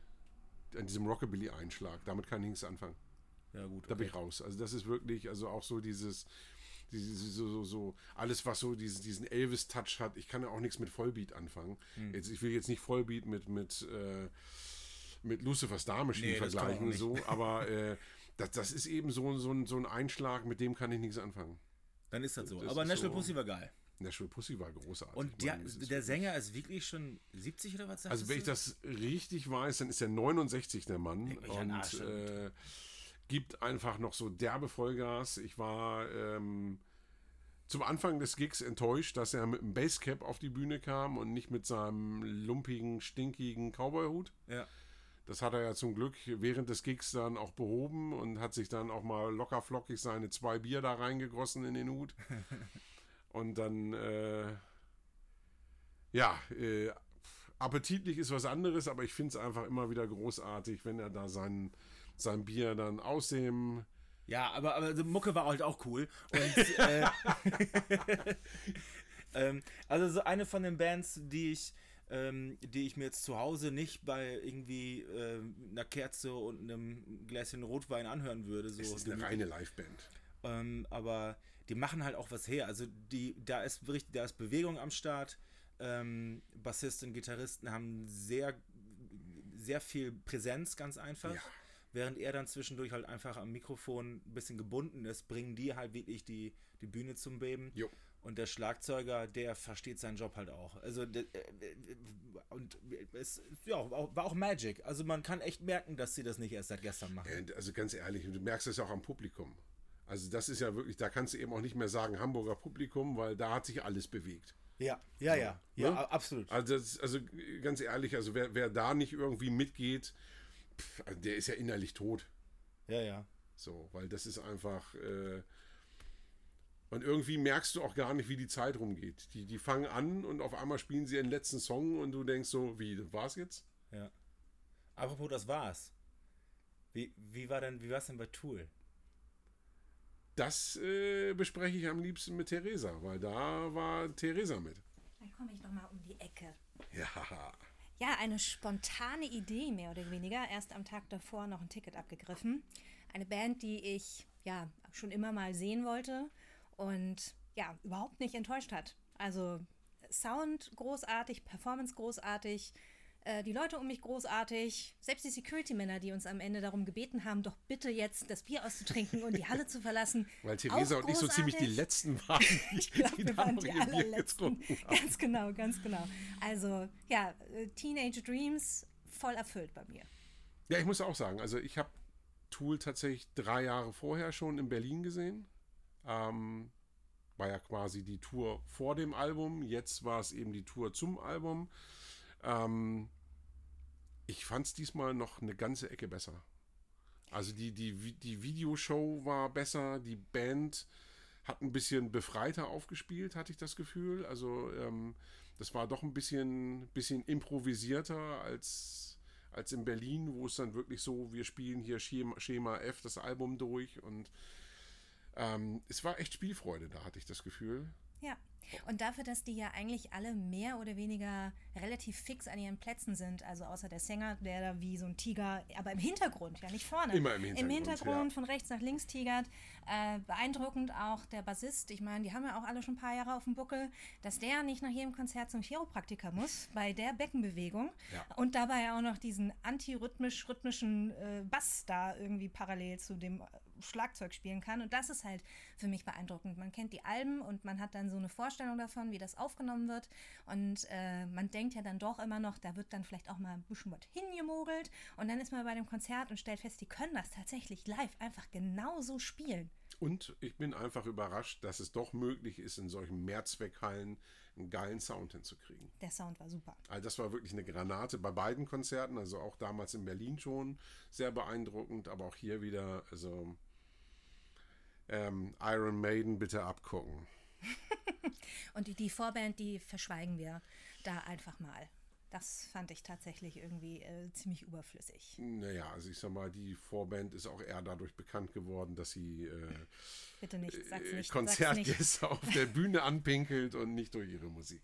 an diesem Rockabilly-Einschlag. Damit kann ich nichts anfangen. ja gut. Da bin okay. ich raus. Also das ist wirklich, also auch so dieses, dieses so, so, so, alles was so diesen, diesen Elvis-Touch hat. Ich kann ja auch nichts mit Vollbeat anfangen. Hm. Jetzt, ich will jetzt nicht Vollbeat mit, mit, äh, mit Lucifer Star Machine Nee, vergleichen, so, aber äh, das, das ist eben so, so, ein, so ein Einschlag, mit dem kann ich nichts anfangen. Dann ist das so. Das aber National so- Pussy war geil. Nashville Pussy war großartig. Und der, ist der Sänger ist wirklich schon 70 oder was Also wenn ich du? das richtig weiß, dann ist er 69 der Mann und Arsch. äh, gibt einfach noch so derbe Vollgas. Ich war ähm, zum Anfang des Gigs enttäuscht, dass er mit einem Basecap auf die Bühne kam und nicht mit seinem lumpigen, stinkigen Cowboyhut. Ja. Das hat er ja zum Glück während des Gigs dann auch behoben und hat sich dann auch mal locker flockig seine zwei Bier da reingegossen in den Hut. und dann, äh, ja, äh, appetitlich ist was anderes, aber ich finde es einfach immer wieder großartig, wenn er da sein, sein Bier dann aus dem Ja, aber, aber die Mucke war halt auch cool. Und, äh, ähm, also so eine von den Bands, die ich, äh, ähm, die ich mir jetzt zu Hause nicht bei irgendwie äh, einer Kerze und einem Gläschen Rotwein anhören würde. So Es ist eine reine Liveband. ähm, aber die machen halt auch was her. Also die, da ist da ist Bewegung am Start. Ähm, Bassisten, Gitarristen haben sehr, sehr viel Präsenz, ganz einfach. Ja. Während er dann zwischendurch halt einfach am Mikrofon ein bisschen gebunden ist, bringen die halt wirklich die, die Bühne zum Beben. Jo. Und der Schlagzeuger, der versteht seinen Job halt auch. Also, äh, äh, und es ja, war auch Magic. Also, man kann echt merken, dass sie das nicht erst seit gestern machen. Also ganz ehrlich, du merkst es auch am Publikum. Also das ist ja wirklich, da kannst du eben auch nicht mehr sagen Hamburger Publikum, weil da hat sich alles bewegt. Ja, ja, ja. Ja, Ne? absolut. Also, das, also ganz ehrlich, also wer, wer da nicht irgendwie mitgeht, pff, also der ist ja innerlich tot. Ja, ja. So, weil das ist einfach. Äh, und irgendwie merkst du auch gar nicht, wie die Zeit rumgeht. Die, die fangen an und auf einmal spielen sie ihren letzten Song und du denkst so, wie, das war's jetzt? Ja. Apropos, das war's. Wie, wie war denn, wie war's denn bei Tool? Das äh, bespreche ich am liebsten mit Theresa, weil da war Theresa mit. Dann komme ich noch mal um die Ecke. Ja. Ja, eine spontane Idee mehr oder weniger. Erst am Tag davor noch ein Ticket abgegriffen. Eine Band, die ich ja schon immer mal sehen wollte und ja, überhaupt nicht enttäuscht hat. Also Sound großartig, Performance großartig, äh, die Leute um mich großartig, selbst die Security-Männer, die uns am Ende darum gebeten haben, doch bitte jetzt das Bier auszutrinken und die Halle zu verlassen. Weil Theresa und ich so ziemlich die letzten waren, die, Ich glaube, die wir waren die allerletzten. Ganz genau, ganz genau. Also, ja, äh, Teenage Dreams voll erfüllt bei mir. Ja, ich muss auch sagen, also ich habe Tool tatsächlich drei Jahre vorher schon in Berlin gesehen. Ähm, war ja quasi die Tour vor dem Album. Jetzt war es eben die Tour zum Album. Ähm, ich fand es diesmal noch eine ganze Ecke besser. Also die, die, die Videoshow war besser, die Band hat ein bisschen befreiter aufgespielt, hatte ich das Gefühl. Also ähm, das war doch ein bisschen, bisschen improvisierter als, als in Berlin, wo es dann wirklich so, wir spielen hier Schema, Schema F, das Album durch und ähm, es war echt Spielfreude da, hatte ich das Gefühl. Ja. Und dafür, dass die ja eigentlich alle mehr oder weniger relativ fix an ihren Plätzen sind, also außer der Sänger, der da wie so ein Tiger, aber im Hintergrund, ja nicht vorne. Immer im Hintergrund, Im Hintergrund ja. von rechts nach links tigert. Äh, beeindruckend auch der Bassist, ich meine, die haben ja auch alle schon ein paar Jahre auf dem Buckel, dass der nicht nach jedem Konzert zum Chiropraktiker muss, bei der Beckenbewegung Ja. und dabei auch noch diesen antirhythmisch-rhythmischen äh, Bass da irgendwie parallel zu dem Schlagzeug spielen kann. Und das ist halt für mich beeindruckend. Man kennt die Alben und man hat dann so eine Vorstellung davon, wie das aufgenommen wird. Und äh, man denkt ja dann doch immer noch, da wird dann vielleicht auch mal ein bisschen was hingemogelt. Und dann ist man bei dem Konzert und stellt fest, die können das tatsächlich live einfach genauso spielen. Und ich bin einfach überrascht, dass es doch möglich ist, in solchen Mehrzweckhallen einen geilen Sound hinzukriegen. Der Sound war super. Also das war wirklich eine Granate bei beiden Konzerten, also auch damals in Berlin schon sehr beeindruckend, aber auch hier wieder, also ähm, Iron Maiden bitte abgucken. Und die, die Vorband, die verschweigen wir da einfach mal. Das fand ich tatsächlich irgendwie äh, ziemlich überflüssig. Naja, also ich sag mal, die Vorband ist auch eher dadurch bekannt geworden, dass sie äh, Bitte nicht, sag's äh, nicht. sag's nicht. Konzertgäste auf der Bühne anpinkelt und nicht durch ihre Musik.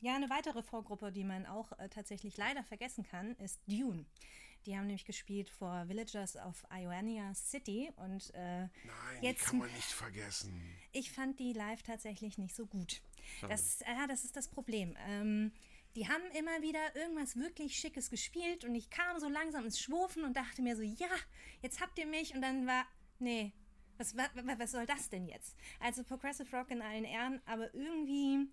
Ja, eine weitere Vorgruppe, die man auch äh, tatsächlich leider vergessen kann, ist Dune. Die haben nämlich gespielt vor Villagers of Ionia City und äh, Nein, Jetzt- die kann man nicht vergessen. ich fand die live tatsächlich nicht so gut. Das, ja, das ist das Problem. Ähm, die haben immer wieder irgendwas wirklich Schickes gespielt und ich kam so langsam ins Schwurfen und dachte mir so, ja, jetzt habt ihr mich und dann war, nee, was, wa- wa- was soll das denn jetzt? Also Progressive Rock in allen Ehren, aber irgendwie,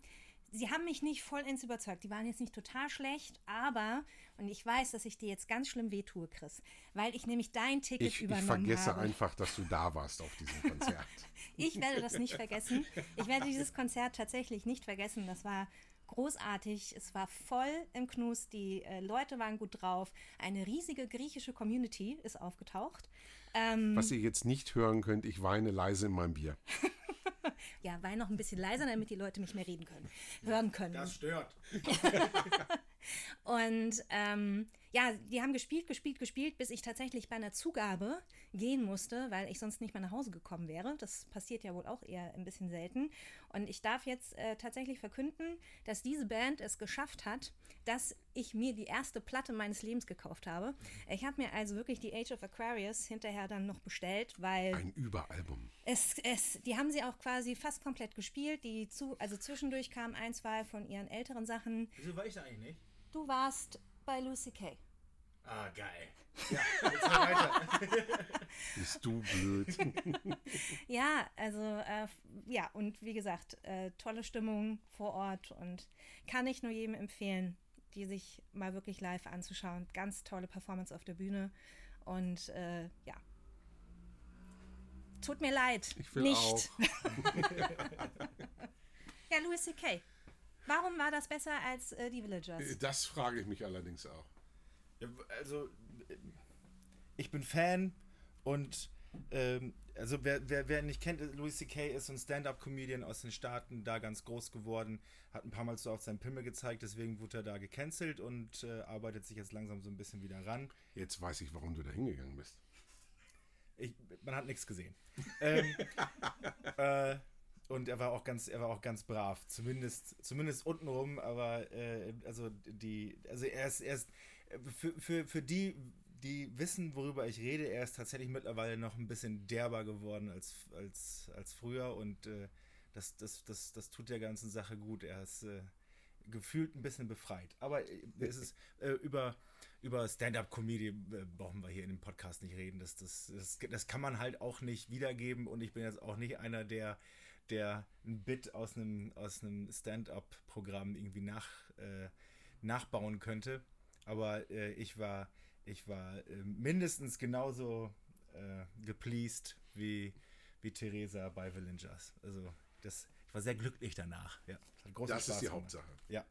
sie haben mich nicht vollends überzeugt. Die waren jetzt nicht total schlecht, aber, und ich weiß, dass ich dir jetzt ganz schlimm wehtue, Chris, weil ich nämlich dein Ticket Ich, ich übernommen vergesse habe. einfach, dass du da warst auf diesem Konzert. Ich werde das nicht vergessen. Ich werde dieses Konzert tatsächlich nicht vergessen. Das war großartig. Es war voll im Knus. Die äh, Leute waren gut drauf. Eine riesige griechische Community ist aufgetaucht. Ähm, Was ihr jetzt nicht hören könnt, ich weine leise in meinem Bier. ja, war noch ein bisschen leiser, damit die Leute mich mehr reden können, hören können. stört. Und ähm, ja, die haben gespielt, gespielt, gespielt, bis ich tatsächlich bei einer Zugabe gehen musste, weil ich sonst nicht mehr nach Hause gekommen wäre. Das passiert ja wohl auch eher ein bisschen selten. Und ich darf jetzt äh, tatsächlich verkünden, dass diese Band es geschafft hat, dass ich mir die erste Platte meines Lebens gekauft habe. Ich habe mir also wirklich die Age of Aquarius hinterher dann noch bestellt, weil Ein Überalbum. es, es, die haben sie auch quasi fast komplett gespielt. Die zu, also zwischendurch kamen ein, zwei von ihren älteren Sachen. Wieso war ich da eigentlich nicht? Du warst bei Lucy Kay. Ah, geil. Ja, jetzt mal weiter. Bist du blöd. Ja, also äh, ja, und wie gesagt, äh, tolle Stimmung vor Ort und kann ich nur jedem empfehlen, die sich mal wirklich live anzuschauen. Ganz tolle Performance auf der Bühne und äh, ja. Tut mir leid. Ich will nicht. auch. Ja, Louis C.K. Warum war das besser als äh, die Villagers? Das frage ich mich allerdings auch. Ja, also, äh, ich bin Fan und ähm, also wer, wer, wer nicht kennt, Louis C.K. ist so ein Stand-Up-Comedian aus den Staaten, da ganz groß geworden, hat ein paar Mal so auf seinen Pimmel gezeigt, deswegen wurde er da gecancelt und äh, arbeitet sich jetzt langsam so ein bisschen wieder ran. Jetzt weiß ich, warum du da hingegangen bist. Ich, man hat nichts gesehen. ähm, äh, und er war auch ganz, er war auch ganz brav, zumindest, zumindest untenrum, aber äh, also die, also er ist, er für, für, für die, die wissen, worüber ich rede, er ist tatsächlich mittlerweile noch ein bisschen derber geworden als, als, als früher und äh, das, das, das, das tut der ganzen Sache gut. Er ist äh, gefühlt ein bisschen befreit. Aber äh, es ist äh, über, über Stand-up-Comedy äh, brauchen wir hier in dem Podcast nicht reden. Das, das, das, das kann man halt auch nicht wiedergeben und ich bin jetzt auch nicht einer, der, der ein Bit aus einem, aus einem Stand-up-Programm irgendwie nach, äh, nachbauen könnte. Aber äh, ich war, ich war äh, mindestens genauso äh, gepleased wie, wie Theresa bei Villagers. Also das, ich war sehr glücklich danach. Ja, Das Spaß ist die gemacht. Hauptsache. Ja.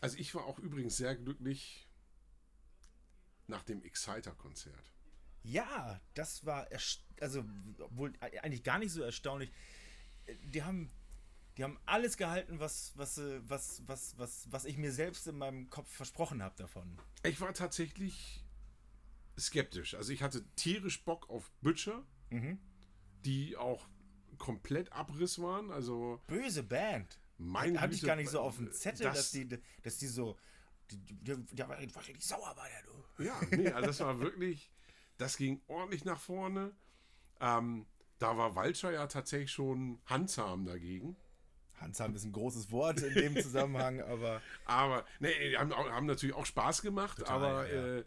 Also ich war auch übrigens sehr glücklich nach dem Exciter-Konzert. Ja, das war also wohl eigentlich gar nicht so erstaunlich. Die haben die haben alles gehalten, was was äh, was was was was ich mir selbst in meinem Kopf versprochen habe davon. Ich war tatsächlich skeptisch. Also ich hatte tierisch Bock auf Butcher, die auch komplett Abriss waren. Also Böse Band. Meine Hatte ich gar nicht so auf dem Zettel, das- dass die dass die so die, die, die war richtig sauer war der du. Ja, nee, also das war wirklich, das ging ordentlich nach vorne. Ähm, da war Walcher ja tatsächlich schon handzahm dagegen. Handsam ist ein großes Wort in dem Zusammenhang, aber Aber, nee, haben, haben natürlich auch Spaß gemacht, Total, aber ja. Äh,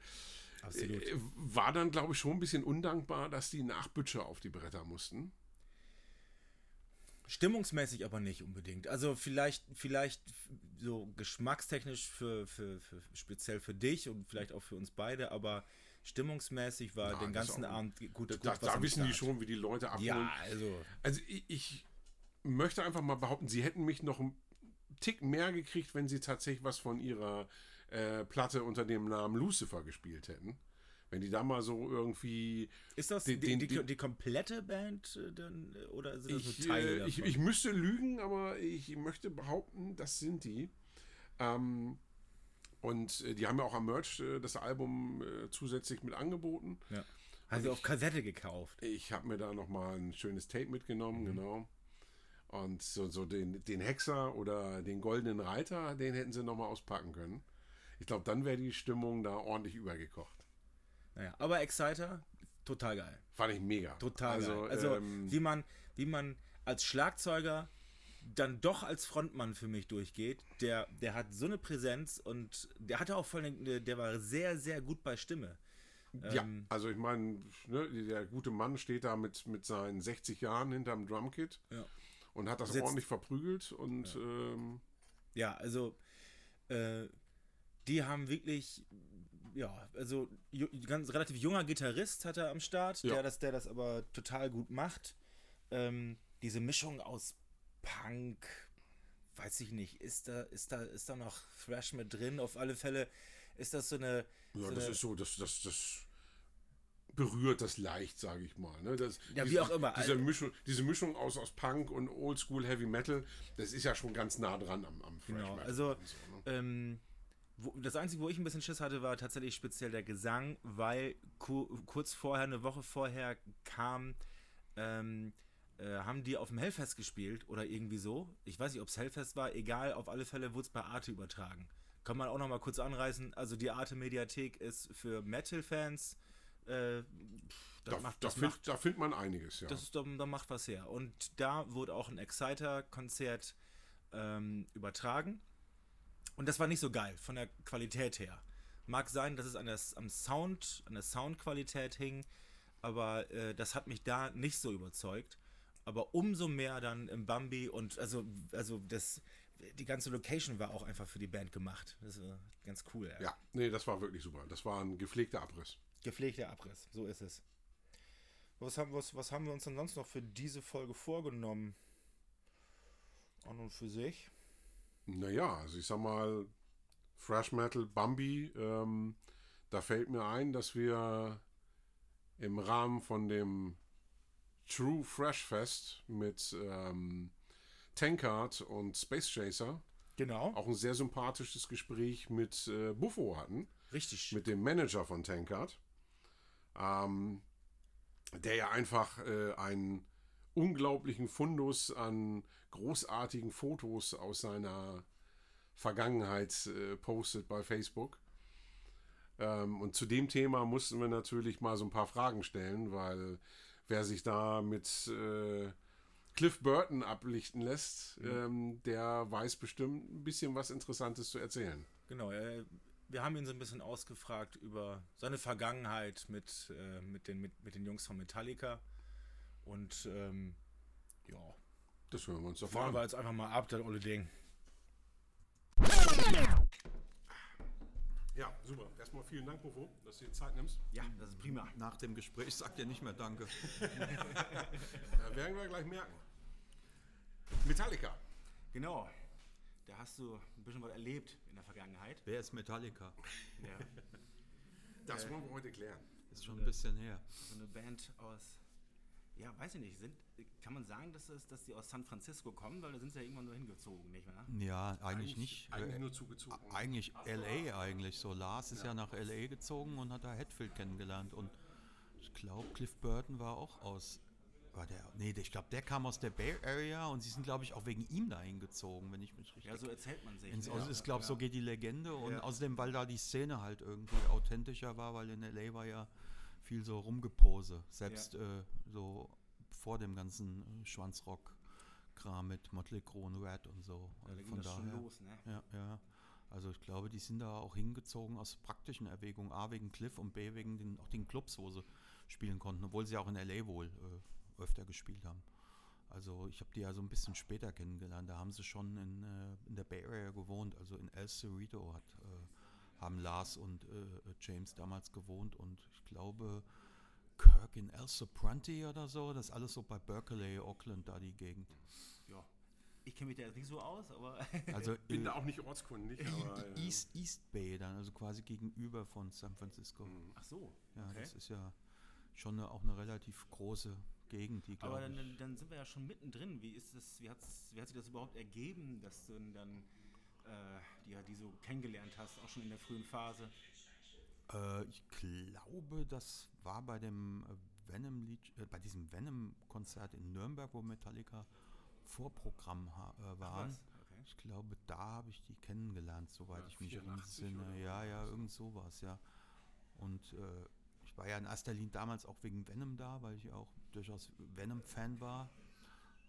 absolut. äh, war dann, glaube ich, schon ein bisschen undankbar, dass die nach Butcher auf die Bretter mussten. Stimmungsmäßig aber nicht unbedingt. Also vielleicht, vielleicht so geschmackstechnisch für, für, für speziell für dich und vielleicht auch für uns beide, aber stimmungsmäßig war Ja, den ganzen auch- Abend gut. gut Da, da wissen die schon, wie die Leute abholen. Ja, also Also ich, ich möchte einfach mal behaupten, sie hätten mich noch einen Tick mehr gekriegt, wenn sie tatsächlich was von ihrer äh, Platte unter dem Namen Lucifer gespielt hätten. Wenn die da mal so irgendwie. ist das Den- die, die, den- die komplette Band äh, dann äh, oder sind das Ich, nur Teile äh, ich, ich müsste lügen, aber ich möchte behaupten, das sind die. Ähm, und äh, die haben ja auch am Merch äh, das Album äh, zusätzlich mit angeboten. ja. Haben sie auf Kassette gekauft. Ich habe mir da nochmal ein schönes Tape mitgenommen, genau. Und so, so den, den Hexer oder den goldenen Reiter, den hätten sie nochmal auspacken können. Ich glaube, dann wäre die Stimmung da ordentlich übergekocht. Naja, aber Exciter, total geil. Fand ich mega. Total also, geil. Also ähm, wie man, wie man als Schlagzeuger dann doch als Frontmann für mich durchgeht, der, der hat so eine Präsenz und der hatte auch vor allem, der war sehr, sehr gut bei Stimme. ja, ähm, also ich meine, ne, der gute Mann steht da mit, mit seinen 60 Jahren hinterm Drumkit Ja. und hat das Sitzt- ordentlich verprügelt und ähm, Ja, also äh, die haben wirklich, ja, also ganz relativ junger Gitarrist hat er am Start, Ja. der, das, der das aber total gut macht. Ähm, diese Mischung aus Punk, weiß ich nicht, ist da, ist da, ist da noch Thrash mit drin? Auf alle Fälle ist das so eine. ja, so das eine, ist so, das, das, das berührt das leicht, sage ich mal. Ne? Das, Ja, wie diese- auch immer. Diese Also- Mischung, diese Mischung aus, aus Punk und Oldschool Heavy Metal, das ist ja schon ganz nah dran am, am Thrash Genau, Metal also so, ne? ähm, wo, das Einzige, wo ich ein bisschen Schiss hatte, war tatsächlich speziell der Gesang, weil ku kurz vorher, eine Woche vorher kam, ähm, äh, haben die auf dem Hellfest gespielt oder irgendwie so. Ich weiß nicht, ob es Hellfest war, egal, auf alle Fälle wurde es bei Arte übertragen. Kann man auch noch mal kurz anreißen. Also die Arte-Mediathek ist für Metal-Fans. Äh, Da, macht, da, find, macht, da findet man einiges, ja. das da, da macht was her. Und da wurde auch ein Exciter-Konzert ähm, übertragen. Und das war nicht so geil von der Qualität her. Mag sein, dass es an der, am Sound, an der Soundqualität hing, aber äh, das hat mich da nicht so überzeugt. Aber umso mehr dann im Bambi und also, also das, die ganze Location war auch einfach für die Band gemacht. Das war ganz cool. ey. ja, nee, das war wirklich super. Das war ein gepflegter Abriss. Gepflegter Abriss, so ist es. Was haben, was, was haben wir uns denn sonst noch für diese Folge vorgenommen? An und für sich. Naja, also ich sag mal, Thrash Metal, Bambi, ähm, da fällt mir ein, dass wir im Rahmen von dem True Fresh Fest mit ähm, Tankard und Space Chaser Genau. auch ein sehr sympathisches Gespräch mit äh, Buffo hatten, Richtig. mit dem Manager von Tankard, ähm, der ja einfach äh, einen unglaublichen Fundus an großartigen Fotos aus seiner Vergangenheit äh, postet bei Facebook. Ähm, und zu dem Thema mussten wir natürlich mal so ein paar Fragen stellen, weil wer sich da mit äh, Cliff Burton ablichten lässt, ähm, der weiß bestimmt ein bisschen was Interessantes zu erzählen. Genau. Äh, wir haben ihn so ein bisschen ausgefragt über seine Vergangenheit mit, äh, mit, den, mit, mit den Jungs von Metallica. Und ähm, ja, Das hören wir uns doch fahren wir jetzt einfach mal ab, das olle Ding. Ja, super. Erstmal vielen Dank, Buffo, dass du dir Zeit nimmst. Ja, das ist prima. Nach dem Gespräch sagt er nicht mehr Danke. Ja, werden wir gleich merken. Metallica. Genau. Da hast du ein bisschen was erlebt in der Vergangenheit. Wer ist Metallica? Ja. Das wollen wir heute klären. Ist schon ein bisschen her. So eine Band aus, ja, weiß ich nicht, sind, kann man sagen, dass, es, dass die aus San Francisco kommen? Weil da sind sie ja irgendwann nur hingezogen, nicht wahr? Ja, eigentlich, nicht. Eigentlich Äh, nur zugezogen. Eigentlich LA eigentlich so. Lars ist ja. nach LA gezogen und hat da Hatfield kennengelernt. Und ich glaube, Cliff Burton war auch aus. War der, nee, ich glaube, der kam aus der Bay Area und sie sind, glaube ich, auch wegen ihm dahin gezogen, wenn ich mich richtig Ja, so erzählt man sich. Ins, ne? also ich glaube, so geht die Legende und Ja. außerdem, weil da die Szene halt irgendwie authentischer war, weil in LA war ja viel so Rumgepose, selbst äh, so vor dem ganzen äh, Schwanzrock-Kram mit Motley Crue und Red und so. Ja, da Von daher, los, ne? ja, ja. Also ich glaube, die sind da auch hingezogen aus praktischen Erwägungen, A wegen Cliff und B wegen den, auch den Clubs, wo sie spielen konnten, obwohl sie auch in LA wohl äh, öfter gespielt haben. Also ich habe die ja so ein bisschen später kennengelernt. Da haben sie schon in, äh, in der Bay Area gewohnt. Also in El Cerrito hat, äh, haben Lars und äh, James damals gewohnt und ich glaube Kirk in El Sopranti oder so. Das ist alles so bei Berkeley, Auckland, da die Gegend. Ja. Ich kenne mich da jetzt nicht so aus, aber Also Bin äh, da auch nicht ortskundig, aber äh, East, East Bay dann, also quasi gegenüber von San Francisco. ach so. Ja, okay. das ist ja schon eine, auch eine relativ große Gegend, die Aber glaube dann, ich. dann, dann sind wir ja schon mittendrin. Wie ist das, wie, hat's, wie hat sich das überhaupt ergeben, dass du dann äh, die, ja, die so kennengelernt hast, auch schon in der frühen Phase? Äh, ich glaube, das war bei dem äh, Venom äh, bei diesem Venom-Konzert in Nürnberg, wo Metallica Vorprogramm äh, waren. Okay. Ich glaube, da habe ich die kennengelernt, soweit Ja, ich mich 84 entsinne. Ja, ja, was. irgend sowas, ja. Und äh, ich war ja in erster Linie damals auch wegen Venom da, weil ich auch durchaus Venom-Fan war.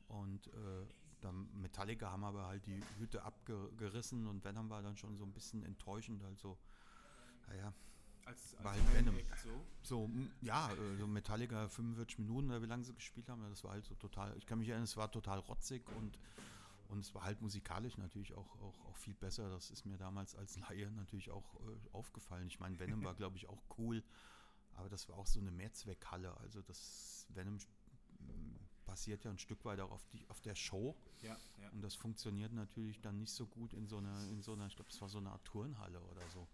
Und äh, dann Metallica haben aber halt die Hütte abgerissen und Venom war dann schon so ein bisschen enttäuschend. Also, naja, Als, als War halt Venom. So. so, ja, so Metallica 45 Minuten oder wie lange sie gespielt haben, das war halt so total, ich kann mich erinnern, es war total rotzig und, und es war halt musikalisch natürlich auch, auch, auch viel besser. Das ist mir damals als Laie natürlich auch äh, aufgefallen. Ich meine, Venom war, glaube ich, auch cool, aber das war auch so eine Mehrzweckhalle. Also das Venom m, basiert ja ein Stück weit auch auf, die, auf der Show. Ja, ja. Und das funktioniert natürlich dann nicht so gut in so einer, in so einer, ich glaube, es war so eine Art Turnhalle oder so.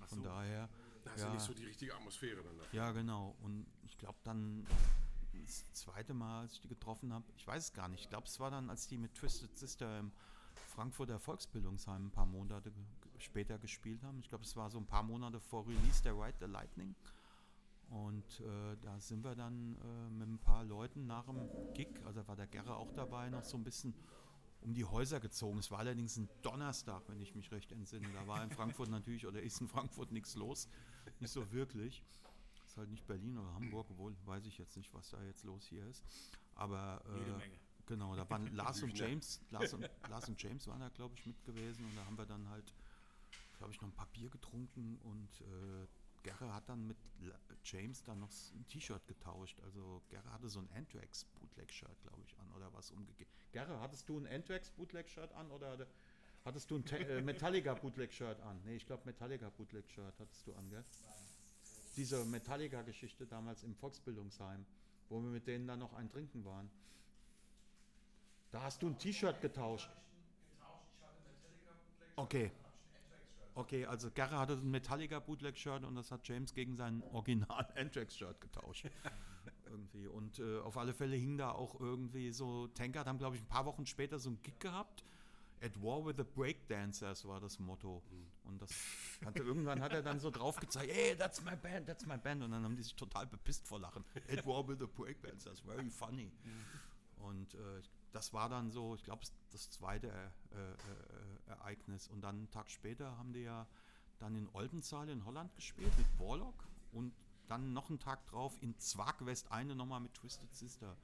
Ach Von so. daher. da hast du nicht so die richtige Atmosphäre dann. dafür. Ja, genau. Und ich glaube dann das zweite Mal, als ich die getroffen habe, ich weiß es gar nicht. Ich glaube, es war dann, als die mit Twisted Sister im Frankfurter Volksbildungsheim ein paar Monate später gespielt haben. Ich glaube, es war so ein paar Monate vor Release der Ride the Lightning. Und äh, da sind wir dann äh, mit ein paar Leuten nach dem Gig, also war der Gerre auch dabei, noch so ein bisschen um die Häuser gezogen. Es war allerdings ein Donnerstag, wenn ich mich recht entsinne. Da war in Frankfurt natürlich, oder ist in Frankfurt nichts los. Nicht so wirklich. Ist halt nicht Berlin oder Hamburg, obwohl weiß ich jetzt nicht, was da jetzt los hier ist. Aber Jede äh, Menge. genau, da waren Lars und James, Lars und, Lars und James waren da, glaube ich, mit gewesen. Und da haben wir dann halt, glaube ich, noch ein paar Bier getrunken und äh, Gerre hat dann mit James dann noch ein T-Shirt getauscht. Also Gerre hatte so ein Anthrax Bootleg-Shirt, glaube ich, an oder was umgekehrt. Gerre, hattest du ein Anthrax Bootleg-Shirt an oder hatte- hattest du ein Te äh, Metallica Bootleg-Shirt an? Nee, ich glaube Metallica Bootleg-Shirt hattest du an, gell? Diese Metallica-Geschichte damals im Volksbildungsheim, wo wir mit denen dann noch ein Trinken waren. Da hast du ein T-Shirt getauscht. Okay. Okay, also Gerre hatte ein Metallica Bootleg-Shirt und das hat James gegen sein Original Anthrax-Shirt getauscht. irgendwie. Und äh, auf alle Fälle hing da auch irgendwie so, Tankard haben, glaube ich, ein paar Wochen später so ein Gig gehabt. At War with the Breakdancers war das Motto. Und das hatte, irgendwann hat er dann so drauf gezeigt, hey, that's my band, that's my band. Und dann haben die sich total bepisst vor Lachen. At War with the Breakdancers, very funny. Und äh, das war dann so, ich glaube, das zweite äh, äh, Ereignis. Und dann einen Tag später haben die ja dann in Oldenzaal in Holland gespielt mit Warlock und dann noch einen Tag drauf in Zwag West eine nochmal mit Twisted Sister.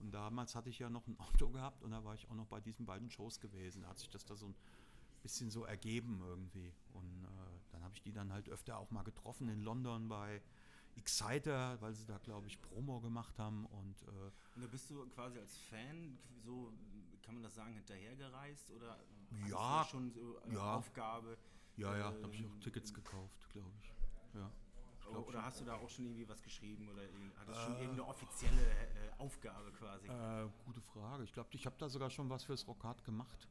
Und damals hatte ich ja noch ein Auto gehabt und da war ich auch noch bei diesen beiden Shows gewesen. Da hat sich das da so ein bisschen so ergeben irgendwie. Und äh, dann habe ich die dann halt öfter auch mal getroffen in London bei Exciter, weil sie da, glaube ich, Promo gemacht haben. Und äh, Und da bist du quasi als Fan, so kann man das sagen, hinterhergereist oder Ja, schon so eine ja. Aufgabe? ja, ja, ähm, da habe ich auch Tickets gekauft, glaube ich. Ja. oder schon. hast du da auch schon irgendwie was geschrieben oder hattest du schon irgendeine offizielle äh, Aufgabe quasi? Äh, gute Frage. Ich glaube, ich habe da sogar schon was fürs Rockhard gemacht.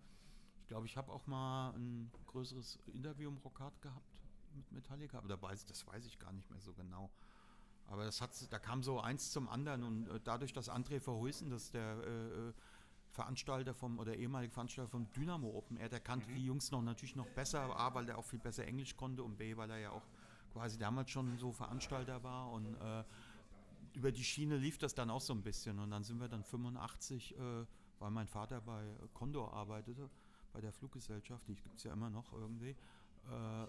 Ich glaube, ich habe auch mal ein größeres Interview im Rockhard gehabt mit Metallica, aber da weiß, das weiß ich gar nicht mehr so genau. Aber das hat, da kam so eins zum anderen und äh, dadurch, dass André Verhuysen, das der äh, äh, Veranstalter vom oder ehemalige Veranstalter vom Dynamo Open Air, der kannte die Jungs noch natürlich noch besser, A, weil er auch viel besser Englisch konnte und B, weil er ja auch quasi damals schon so Veranstalter war und äh, über die Schiene lief das dann auch so ein bisschen. Und dann sind wir dann 85, äh, weil mein Vater bei Condor arbeitete, bei der Fluggesellschaft, die gibt es ja immer noch irgendwie, äh,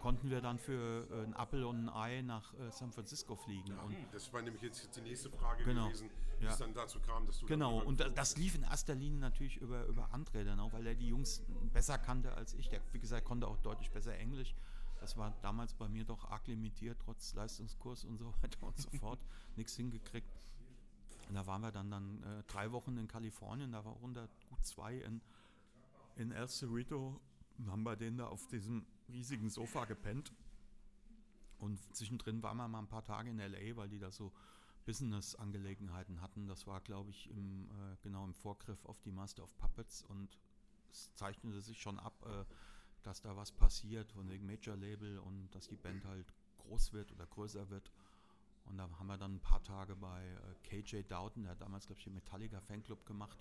konnten wir dann für äh, ein Apfel und ein Ei nach äh, San Francisco fliegen. Und Das war nämlich jetzt die nächste Frage Genau. gewesen, wie Ja. es dann dazu kam, dass du Genau, und das, das lief in erster Linie natürlich über, über André dann auch, weil er die Jungs besser kannte als ich. Der, wie gesagt, konnte auch deutlich besser Englisch. Das war damals bei mir doch arg limitiert, trotz Leistungskurs und so weiter und so fort. Nichts hingekriegt. Und da waren wir dann, dann äh, drei Wochen in Kalifornien, da war unter gut zwei in, in El Cerrito, und haben bei denen da auf diesem riesigen Sofa gepennt. Und zwischendrin waren wir mal ein paar Tage in LA, weil die da so Business-Angelegenheiten hatten. Das war, glaube ich, im, äh, genau im Vorgriff auf die Master of Puppets und es zeichnete sich schon ab, äh, dass da was passiert von wegen Major-Label und dass die Band halt groß wird oder größer wird. Und da haben wir dann ein paar Tage bei äh, KJ Doughton, der hat damals, glaube ich, den Metallica Fanclub gemacht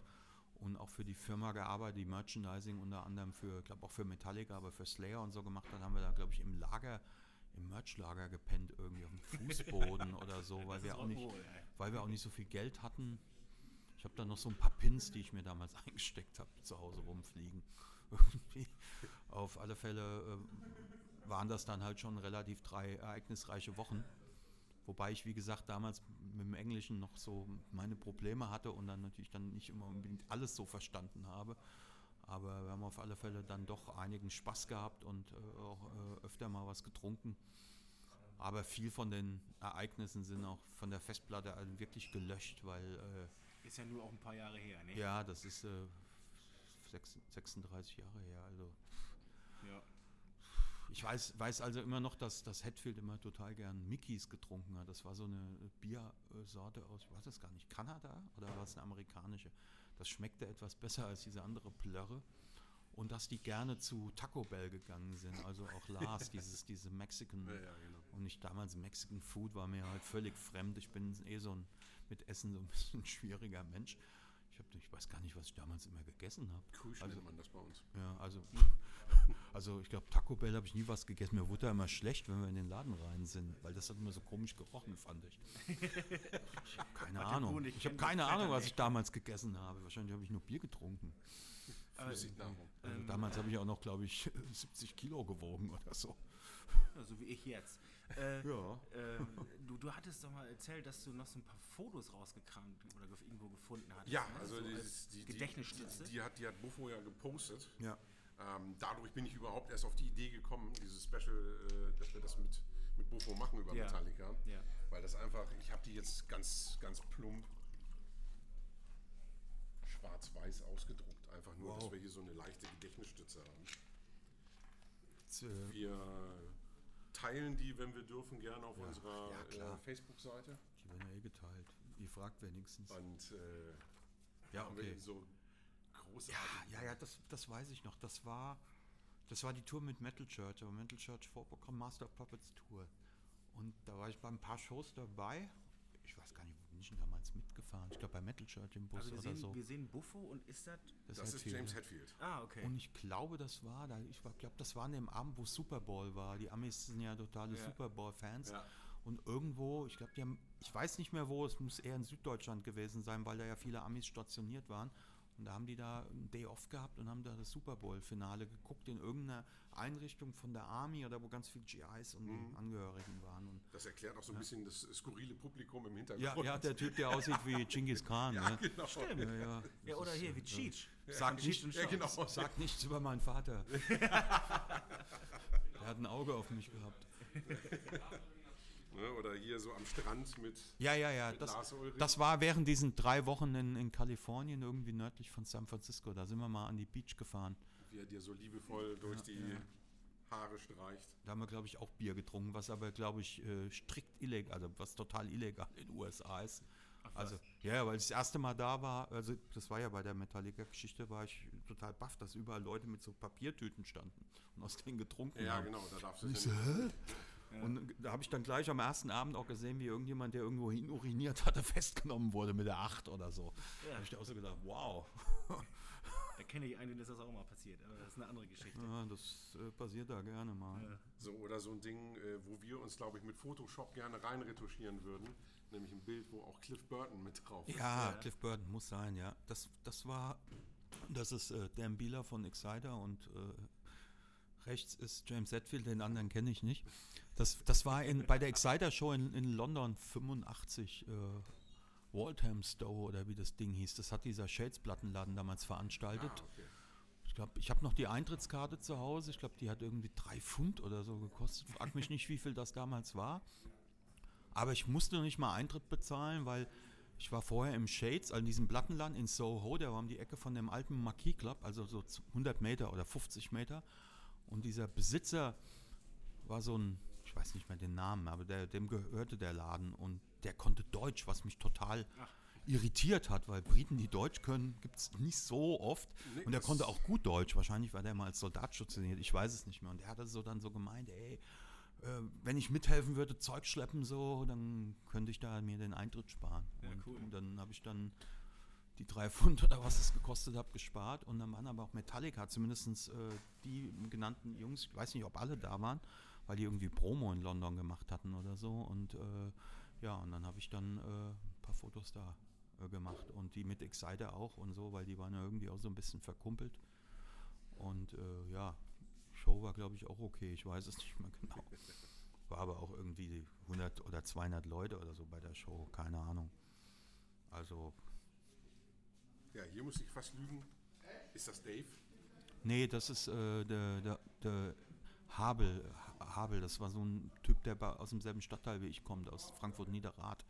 und auch für die Firma gearbeitet, die Merchandising unter anderem für, ich glaube auch für Metallica, aber für Slayer und so gemacht hat, haben wir da, glaube ich, im Lager, im Merchlager gepennt, irgendwie auf dem Fußboden oder so, weil wir auch nicht, ey. weil wir auch nicht so viel Geld hatten. Ich habe da noch so ein paar Pins, die ich mir damals eingesteckt habe, zu Hause rumfliegen. Auf alle Fälle äh, waren das dann halt schon relativ drei ereignisreiche Wochen. Wobei ich, wie gesagt, damals mit dem Englischen noch so meine Probleme hatte und dann natürlich dann nicht immer unbedingt alles so verstanden habe. Aber wir haben auf alle Fälle dann doch einigen Spaß gehabt und äh, auch äh, öfter mal was getrunken. Aber viel von den Ereignissen sind auch von der Festplatte wirklich gelöscht, weil äh, Ist ja nur auch ein paar Jahre her, ne? ja, das ist äh, sechs- 36 Jahre her. Also Ja. Ich weiß, weiß also immer noch, dass, dass Hatfield immer total gern Mickeys getrunken hat. Das war so eine Biersorte aus, ich weiß es gar nicht, Kanada oder war es eine amerikanische? Das schmeckte etwas besser als diese andere Plörre. Und dass die gerne zu Taco Bell gegangen sind, also auch Lars, dieses, diese Mexican. Ja, ja, genau. Und ich damals Mexican Food war mir halt völlig fremd. Ich bin eh so ein mit Essen so ein bisschen schwieriger Mensch. Ich hab, ich weiß gar nicht, was ich damals immer gegessen habe. Kusch Also- nennt man das bei uns. Ja, also, also ich glaube, Taco Bell habe ich nie was gegessen. Mir wurde da immer schlecht, wenn wir in den Laden rein sind, weil das hat immer so komisch gerochen, fand ich. Ich habe keine Ahnung. Ich habe keine Ahnung, was ich damals gegessen habe. Wahrscheinlich habe ich nur Bier getrunken. Flüssignahrung. Also Ähm, damals habe ich auch noch, glaube ich, 70 Kilo gewogen oder so. So wie ich jetzt. Äh, Ja. ähm, du, du hattest doch mal erzählt, dass du noch so ein paar Fotos rausgekramt oder ge- irgendwo gefunden hattest. Ja, ne? also so die, als die, die, Gedächtnisstütze. Die, die, hat, die hat Buffo ja gepostet. Ja. Ähm, dadurch bin ich überhaupt erst auf die Idee gekommen, dieses Special, äh, dass wir das mit, mit Buffo machen über Ja. Metallica. Ja. Weil das einfach, ich habe die jetzt ganz, ganz plump schwarz-weiß ausgedruckt. Einfach nur, dass Wow. wir hier so eine leichte Gedächtnisstütze haben. Äh, Wir teilen die, wenn wir dürfen, gerne auf Ja. unserer äh, Facebook-Seite. die werden ja eh geteilt. Ihr fragt wenigstens. Und äh, Ja, okay. so großartig. ja, ja, das, das weiß ich noch. Das war, das war die Tour mit Metal Church, aber Metal Church Vorprogramm Master of Puppets Tour. Und da war ich bei ein paar Shows dabei. Ich weiß gar nicht, wo bin ich denn damals mitgefahren? Ich glaube bei Metal Church im Bus Also oder sehen, so. wir sehen Buffo und ist das... Das ist Hetfield, James ja. Hetfield. Ah, okay. Und ich glaube, das war da. Ich glaube, das war an dem Abend, wo Super Bowl war. Die Amis sind ja totale Ja. Super Bowl-Fans. Ja. Und irgendwo, ich glaube, die haben, ich weiß nicht mehr wo, es muss eher in Süddeutschland gewesen sein, weil da ja viele Amis stationiert waren. Und da haben die da einen Day off gehabt und haben da das Super Bowl-Finale geguckt in irgendeiner Einrichtung von der Army oder wo ganz viele GIs und Mhm. Angehörigen waren. Und Das erklärt auch so ein bisschen das skurrile Publikum im Hintergrund. ja, ja, der Typ, der aussieht wie Genghis Khan. Ja, ne? genau. ja, ja. ja, oder hier wie Cheech. Sag, Cheech nicht, und Ja, Chong. genau. sag nichts über meinen Vater. er hat ein Auge auf mich gehabt. Ne, oder hier so am Strand mit. Ja, ja, ja. Das, das war während diesen drei Wochen in, in Kalifornien, irgendwie nördlich von San Francisco. Da sind wir mal an die Beach gefahren. Wie er dir so liebevoll durch die ja. Haare streicht. Da haben wir, glaube ich, auch Bier getrunken, was aber, glaube ich, äh, strikt illegal, also was total illegal in den USA ist. Also, ja, ja, weil ich das erste Mal da war, also das war ja bei der Metallica-Geschichte, war ich total baff, dass überall Leute mit so Papiertüten standen und aus denen getrunken Ja, haben. genau, da darfst du Und Und da habe ich dann gleich am ersten Abend auch gesehen, wie irgendjemand, der irgendwo hin uriniert hatte, festgenommen wurde mit der Acht oder so. Da habe ich auch so gedacht, wow, Da kenne ich einen, ist das auch mal passiert, aber das ist eine andere Geschichte. ja, das äh, passiert da gerne mal. So, oder so ein Ding, äh, wo wir uns, glaube ich, mit Photoshop gerne reinretuschieren würden. Nämlich ein Bild, wo auch Cliff Burton mit drauf ist. Ja, Cliff Burton muss sein, ja. Das, das war, das ist äh, Dan Bieler von Exciter und äh, rechts ist James Hetfield, den anderen kenne ich nicht. Das, das war in, bei der Exciter Show in, in London 85, äh, Walthamstow oder wie das Ding hieß. Das hat dieser Shades-Plattenladen damals veranstaltet. Ah, okay. Ich glaube, ich habe noch die Eintrittskarte zu Hause. Ich glaube, die hat irgendwie drei Pfund oder so gekostet. Frag mich nicht, wie viel das damals war. Aber ich musste noch nicht mal Eintritt bezahlen, weil ich war vorher im Shades, also in diesem Plattenladen in Soho, der war um die Ecke von dem alten Marquis Club, also so 100 Meter oder 50 Meter. Und dieser Besitzer war so ein, ich weiß nicht mehr den Namen, aber der, dem gehörte der Laden und der konnte Deutsch, was mich total irritiert hat, weil Briten, die Deutsch können, gibt es nicht so oft. Nee, und er das- konnte auch gut Deutsch. Wahrscheinlich war der mal als Soldat stationiert, ich weiß es nicht mehr. Und er hatte so dann so gemeint, ey, äh, wenn ich mithelfen würde, Zeug schleppen so, dann könnte ich da mir den Eintritt sparen. Ja, und, cool. und dann habe ich dann die drei Pfund oder was es gekostet hat, gespart. Und dann waren aber auch Metallica, zumindest äh, die genannten Jungs, ich weiß nicht, ob alle da waren, weil die irgendwie Promo in London gemacht hatten oder so. Und äh, ja, und dann habe ich dann äh, ein paar Fotos da äh, gemacht. Und die mit Exciter auch und so, weil die waren ja irgendwie auch so ein bisschen verkumpelt. Und äh, ja, Show war, glaube ich, auch okay. Ich weiß es nicht mehr genau. War aber auch irgendwie 100 oder 200 Leute oder so bei der Show, keine Ahnung. Also, Ja, hier muss ich fast lügen. Ist das Dave? nee, das ist äh, der, der, der Habel, Ha- Habel, das war so ein Typ, der aus demselben Stadtteil wie ich kommt, aus Frankfurt-Niederrad.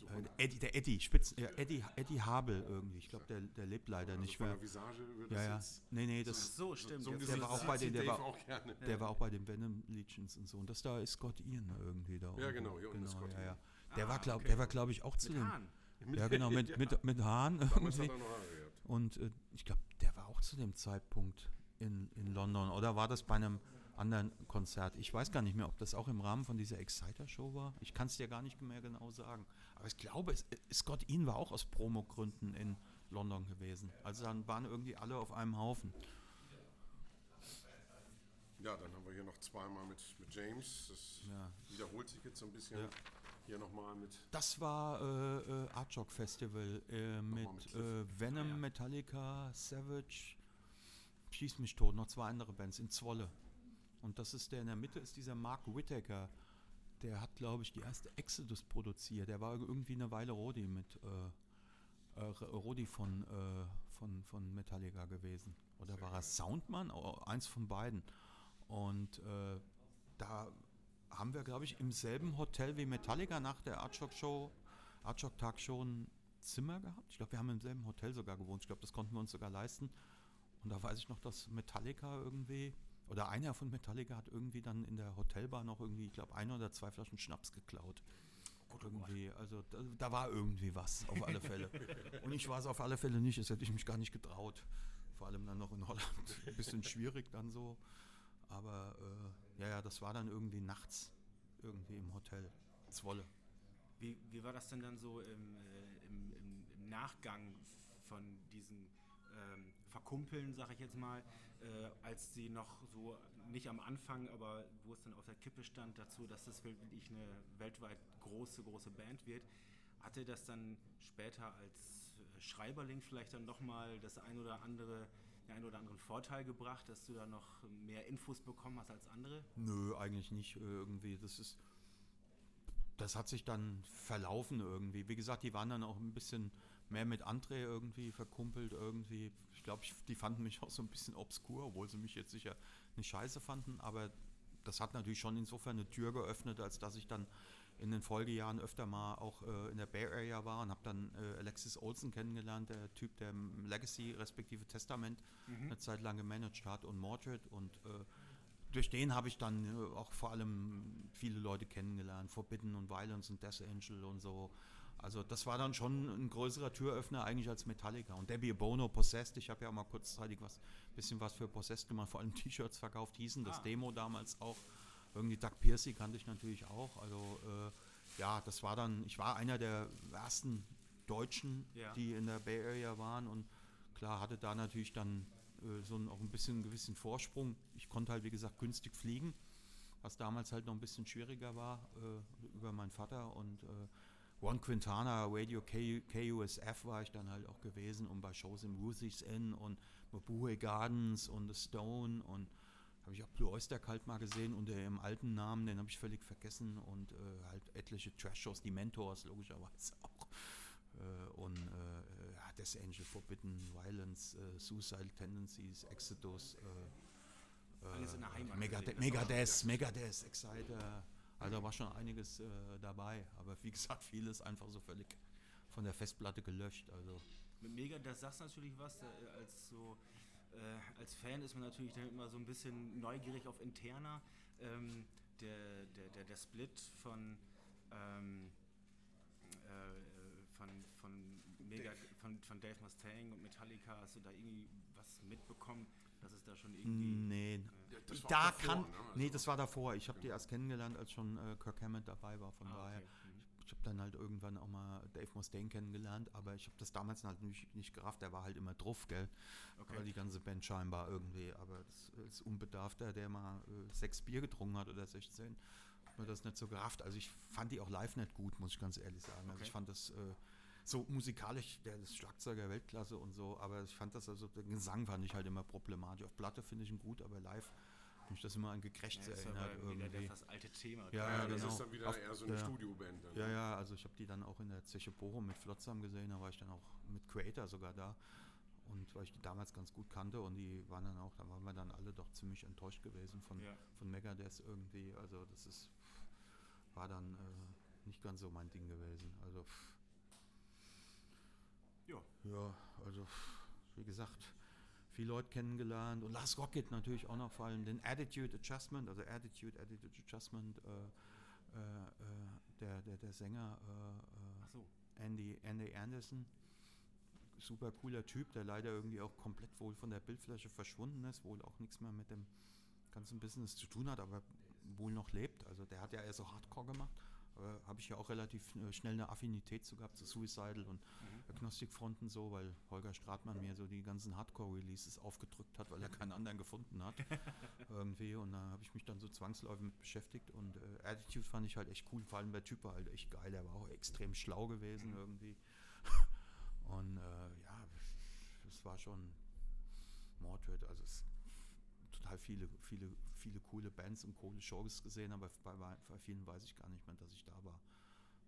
Äh, der Eddie, der Eddie, Spitz, ja, Eddie, Eddie Habel irgendwie. Ich glaube, der, der lebt leider Also nicht von mehr. der Visage würde Ja, das ja. Nee, nee, das, So, stimmt. So der war auch bei den- der war- auch gerne. Der war auch bei den Venom Legions und so. Und das da ist Scott Ian irgendwie da. Ja, genau, hier unten ist Scott ja, ja. Ian. Der Ah, war, glaub, okay. der war, glaube ich, auch zu Mit dem. Hahn. Ja, genau, mit, mit, mit Hahn Damals hat irgendwie. er noch Haare gehabt. Und äh, ich glaube, der war auch zu dem Zeitpunkt in, in London. Oder war das bei einem anderen Konzert? Ich weiß gar nicht mehr, ob das auch im Rahmen von dieser Exciter-Show war. Ich kann es dir gar nicht mehr genau sagen. Aber ich glaube, es, äh, Scott Ian war auch aus Promogründen in London gewesen. Also dann waren irgendwie alle auf einem Haufen. Ja, dann haben wir hier noch zweimal mit, mit James. Das Ja. wiederholt sich jetzt so ein bisschen. Ja. Hier nochmal mit. Das war äh, äh, Art Rock Festival äh, mit, mit äh, Venom, Metallica, Savage, Schieß mich tot, noch zwei andere Bands in Zwolle. Und das ist der in der Mitte, ist dieser Mark Whittaker. Der hat, glaube ich, die erste Exodus produziert. Der war irgendwie eine Weile Rodi mit äh, äh, Rodi von, von, von Metallica gewesen. Oder war er Soundmann? Oh, eins von beiden. Und da haben wir, glaube ich, im selben Hotel wie Metallica nach der Artshock Show, Artshock Tag Show ein Zimmer gehabt. Ich glaube, wir haben im selben Hotel sogar gewohnt. Ich glaube, das konnten wir uns sogar leisten. Und da weiß ich noch, dass Metallica irgendwie, oder einer von Metallica hat irgendwie dann in der Hotelbar noch irgendwie, ich glaube, ein oder zwei Flaschen Schnaps geklaut. irgendwie, also da, da war irgendwie was, auf alle Fälle. Und ich war es auf alle Fälle nicht, das hätte ich mich gar nicht getraut. Vor allem dann noch in Holland. Ein bisschen schwierig dann so. Aber äh, ja, ja, das war dann irgendwie nachts irgendwie im Hotel. Zwolle. Wie, wie war das denn dann so im, äh, im, im, Nachgang von diesen ähm, Verkumpeln, sag ich jetzt mal, äh, als sie noch so, nicht am Anfang, aber wo es dann auf der Kippe stand dazu, dass das wirklich eine weltweit große, große Band wird, hatte das dann später als äh, Schreiberling vielleicht dann nochmal das ein oder andere, den ein oder anderen Vorteil gebracht, dass du da noch mehr Infos bekommen hast als andere? Nö, eigentlich nicht äh, irgendwie. Das ist. Das hat sich dann verlaufen irgendwie. Wie gesagt, die waren dann auch ein bisschen mehr mit André irgendwie verkumpelt irgendwie. Ich glaube, die fanden mich auch so ein bisschen obskur, obwohl sie mich jetzt sicher nicht scheiße fanden. Aber das hat natürlich schon insofern eine Tür geöffnet, als dass ich dann in den Folgejahren öfter mal auch äh, in der Bay Area war und habe dann äh, Alexis Olsen kennengelernt, der Typ, der Legacy respektive Testament eine Zeit lang gemanagt hat und Mordred und äh, durch den habe ich dann äh, auch vor allem viele Leute kennengelernt, Forbidden und Violence und Death Angel und so. Also das war dann schon ein größerer Türöffner eigentlich als Metallica. Und Debbie Bono, Possessed, ich habe ja auch mal kurzzeitig was, bisschen was für Possessed gemacht, vor allem T-Shirts verkauft, hießen das Demo damals auch. Irgendwie Doug Piercy kannte ich natürlich auch. Also äh, ja, das war dann, ich war einer der ersten Deutschen, Ja. die in der Bay Area waren und klar hatte da natürlich dann äh, so ein, auch ein bisschen einen gewissen Vorsprung. Ich konnte halt, wie gesagt, günstig fliegen, was damals halt noch ein bisschen schwieriger war äh, über meinen Vater und äh, One Quintana, Radio K KUSF war ich dann halt auch gewesen und bei Shows im Ruthie's Inn und Mabuhay Gardens und The Stone und habe ich auch Blue Oyster Cult mal gesehen unter ihrem alten Namen, den habe ich völlig vergessen und äh, halt etliche Trash-Shows, die Mentors logischerweise auch. Äh, und äh, ja, Death Angel, Forbidden, Violence, äh, Suicidal Tendencies, Exodus, äh, Alles in der Heimat Megade gesehen, das war- Megadeth, Megadeth, Exciter. Also da war schon einiges äh, dabei. Aber wie gesagt, vieles einfach so völlig von der Festplatte gelöscht. Also Mit Mega, das sagst natürlich was, äh, als so äh, als Fan ist man natürlich dann immer so ein bisschen neugierig auf Interna. Ähm, der, der, der, der Split von ähm, äh, von, von Mega von, von Dave Mustaine und Metallica, hast du da irgendwie was mitbekommen, dass es da schon irgendwie nee, das war da davor, kann, ne? Also- nee, das war davor. Ich habe die erst kennengelernt, als schon äh, Kirk Hammett dabei war. Von Ah, daher, okay. Ich habe dann halt irgendwann auch mal Dave Mustaine kennengelernt, aber ich habe das damals halt nicht, nicht gerafft. Der war halt immer drauf, gell? Okay. Weil die ganze Band scheinbar irgendwie. Aber das ist Unbedarfter, der mal äh, sechs Bier getrunken hat oder 16, hat mir das nicht so gerafft. Also ich fand die auch live nicht gut, muss ich ganz ehrlich sagen. Also Okay. ich fand das äh, so musikalisch, der ist Schlagzeuger Weltklasse und so, aber ich fand das also, der Gesang fand ich halt immer problematisch. Auf Platte finde ich ihn gut, aber live mich das immer an Gekrächze Ja, ist erinnert wieder irgendwie. das alte Thema. Ja, Ja, ja, das genau. ist dann wieder Auf- eher so eine ja. Studioband. Dann. Ja, ja, also ich habe die dann auch in der Zeche Bochum mit Flotsam gesehen, da war ich dann auch mit Creator sogar da. Und weil ich die damals ganz gut kannte und die waren dann auch, da waren wir dann alle doch ziemlich enttäuscht gewesen von, Ja. von Megadeth irgendwie. Also das ist, war dann äh, nicht ganz so mein Ding gewesen. Also Ja. ja, also wie gesagt, viele Leute kennengelernt und Last Rocket natürlich auch noch vor allem den Attitude Adjustment, also Attitude, Attitude Adjustment, äh, äh, äh, der, der, der Sänger äh, so. äh, Andy, Andy Anderson, super cooler Typ, der leider irgendwie auch komplett wohl von der Bildfläche verschwunden ist, wohl auch nichts mehr mit dem ganzen Business zu tun hat, aber wohl noch lebt. Also der hat ja eher so Hardcore gemacht, äh, habe ich ja auch relativ äh, schnell eine Affinität zu gehabt, zu Suicidal und Mhm. Agnostic Fronten so, weil Holger Stratmann mir so die ganzen Hardcore-Releases aufgedrückt hat, weil er keinen anderen gefunden hat. irgendwie. Und da habe ich mich dann so zwangsläufig mit beschäftigt. Und äh, Attitude fand ich halt echt cool, vor allem der Typ war halt echt geil, der war auch extrem schlau gewesen irgendwie. Und äh, ja, es war schon Mordred, also es total viele, viele, viele coole Bands und coole Shows gesehen, aber bei, bei vielen weiß ich gar nicht mehr, dass ich da war,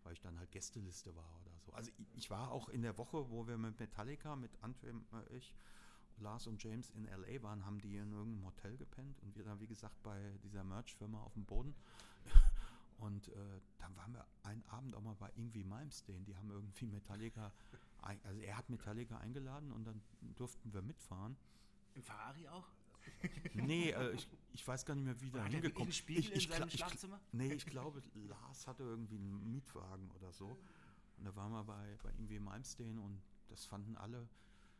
weil ich dann halt Gästeliste war oder so. Also ich, war auch in der Woche, wo wir mit Metallica, mit Antwem, äh, ich, Lars und James in LA waren, haben die in irgendeinem Hotel gepennt und wir dann, wie gesagt, bei dieser Merch-Firma auf dem Boden. Und äh, dann waren wir einen Abend auch mal bei Ingwie Malmsteen, die haben irgendwie Metallica, also er hat Metallica eingeladen und dann durften wir mitfahren. Im Ferrari auch? Nee, äh, ich, ich weiß gar nicht mehr, wie da hingekommen einen Spiegel in gla- seinem ich? Nee, ich glaube, Lars hatte irgendwie einen Mietwagen oder so. Und da waren wir bei, bei irgendwie Malmsteen und das fanden alle.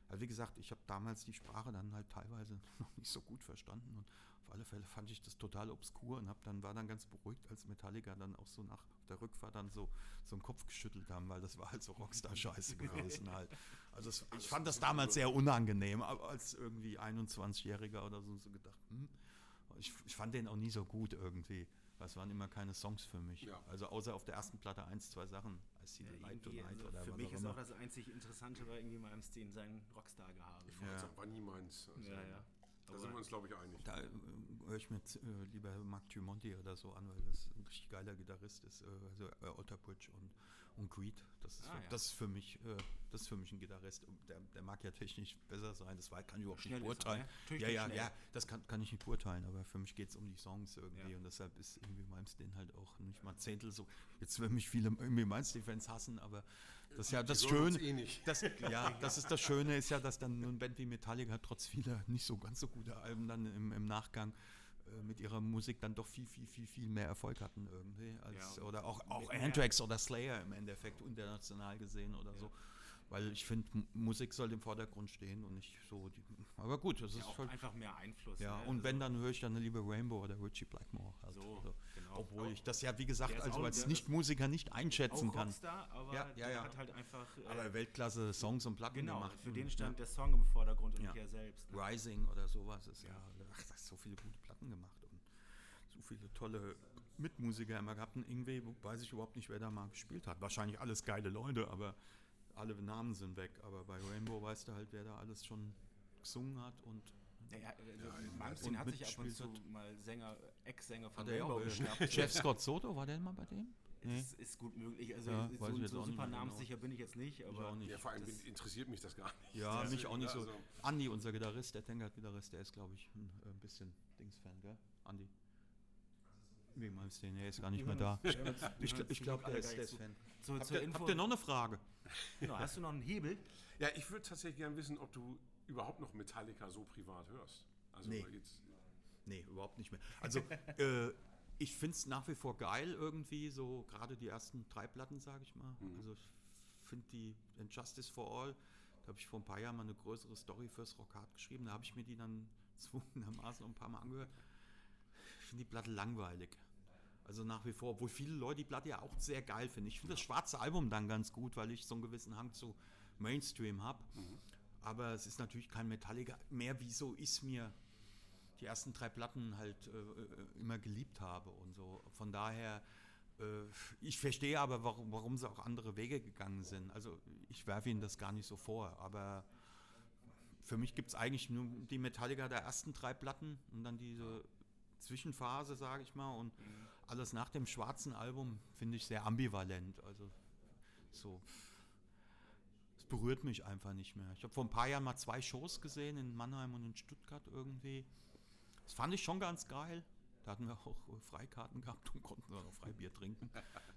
Also wie gesagt, ich habe damals die Sprache dann halt teilweise noch nicht so gut verstanden und auf alle Fälle fand ich das total obskur und hab dann war dann ganz beruhigt, als Metallica dann auch so nach der Rückfahrt dann so so einen Kopf geschüttelt haben, weil das war halt so Rockstar-Scheiße gewesen halt. Also es, ich fand das damals sehr unangenehm, aber als irgendwie 21-Jähriger oder so, so gedacht, hm, ich, ich fand den auch nie so gut irgendwie. weil Es waren immer keine Songs für mich. Ja. Also außer auf der ersten Platte eins, zwei Sachen. I See the Light Irgendwie, Tonight also oder für was mich auch ist auch das einzig Interessante bei irgendwie meinem Steen sein Rockstar-Gehabe. Ich Ja. sagen, war nie meins. Also, Ja, ja. Da sind wir uns, glaube ich, einig. Da äh, höre ich mir äh, lieber Mark Tremonti oder so an, weil das ein richtig geiler Gitarrist ist. Äh, also äh, Otter Bridge und, und Creed. Das ist, Ah, für, ja. das ist für mich, äh, das ist für mich ein Gitarrist. Der, der mag ja technisch besser sein. Das war, kann ich überhaupt Schnell nicht er, beurteilen. ne? Natürlich ja, ja, schnell. ja, das kann, kann ich nicht beurteilen, aber für mich geht es um die Songs irgendwie Ja. und deshalb ist irgendwie Malmsteen halt auch nicht mal ein Zehntel so. Jetzt werden mich viele irgendwie Malmsteen-Fans hassen, aber das ist ja das Schöne. eh nicht. Das, ja, das ist das Schöne, ist ja, dass dann eine Band wie Metallica trotz vieler nicht so ganz so gute Alben dann im, im Nachgang äh, mit ihrer Musik dann doch viel, viel, viel, viel mehr Erfolg hatten irgendwie. Als, Ja, oder auch, auch Anthrax oder Slayer im Endeffekt international gesehen oder so. Weil ich finde, Musik soll im Vordergrund stehen und nicht so. Die, aber gut, das Ja, ist auch halt. einfach mehr Einfluss. Ja, ne? und wenn, Also- dann höre ich dann eine liebe Rainbow oder Richie Blackmore. Halt. So, Also, genau. Obwohl Auch- ich das ja, wie gesagt, also als Nichtmusiker nicht einschätzen kann. Rockstar, aber Ja, ja, der ja. hat halt einfach. Äh, Aber Weltklasse Songs und Platten genau, gemacht. für den stand ja. der Song im Vordergrund und Ja. nicht er selbst. Ne? Rising oder sowas ist ja, ach, das ist so viele gute Platten gemacht und so viele tolle Mitmusiker immer gehabt. Und irgendwie weiß ich überhaupt nicht, wer da mal gespielt hat. Wahrscheinlich alles geile Leute, aber alle Namen sind weg. Aber bei Rainbow weißt du halt, wer da alles schon gesungen hat und Naja, also und Malmsteen hat sich ab und mitgespielt zu mal Sänger, Ex-Sänger von hat er ja auch. Rainbow äh, geschnappt. Jeff Scott Soto, war der mal bei dem? Nee. Das ist gut möglich. Also Ja, so, weiß ich jetzt so nicht super mehr genau. namenssicher bin ich jetzt nicht, aber auch nicht. Ja, vor allem das- interessiert mich das gar nicht. Ja, mich auch nicht so. Also, Andi, unser Gitarrist, der Tankard-Gitarrist, der ist, glaube ich, ein, äh, ein bisschen Dings-Fan, gell? Andi. Wie meinst du den? Er ist gar nicht mehr da. Ich, ich, gl- ich glaube, der ist, der ist Fan. Zur, Habt zur ihr, Info, habt ihr noch eine Frage? genau, hast du noch einen Hebel? ja, ich würde tatsächlich gerne wissen, ob du überhaupt noch Metallica so privat hörst. Also Nee. jetzt, Nee, überhaupt nicht mehr. Also, äh, ich finde es nach wie vor geil irgendwie, so gerade die ersten drei Platten, sage ich mal. Also, ich finde die And Justice for All, da habe ich vor ein paar Jahren mal eine größere Story fürs Rockhard geschrieben. Da habe ich mir die dann zwungenermaßen noch ein paar Mal angehört. Ich finde die Platte langweilig. Also nach wie vor, obwohl viele Leute die Platte ja auch sehr geil finden. Ich finde das schwarze Album dann ganz gut, weil ich so einen gewissen Hang zu Mainstream habe. Aber es ist natürlich kein Metallica mehr, wie so ist mir die ersten drei Platten halt äh, äh, immer geliebt habe und so. Von daher, äh, ich verstehe aber, warum, warum sie auch andere Wege gegangen sind. Also ich werfe ihnen das gar nicht so vor, aber für mich gibt es eigentlich nur die Metallica der ersten drei Platten und dann diese Zwischenphase, sage ich mal, und alles nach dem schwarzen Album finde ich sehr ambivalent. Also so. Es berührt mich einfach nicht mehr. Ich habe vor ein paar Jahren mal zwei Shows gesehen in Mannheim und in Stuttgart irgendwie. Das fand ich schon ganz geil. Da hatten wir auch äh, Freikarten gehabt und konnten dann auch Freibier trinken.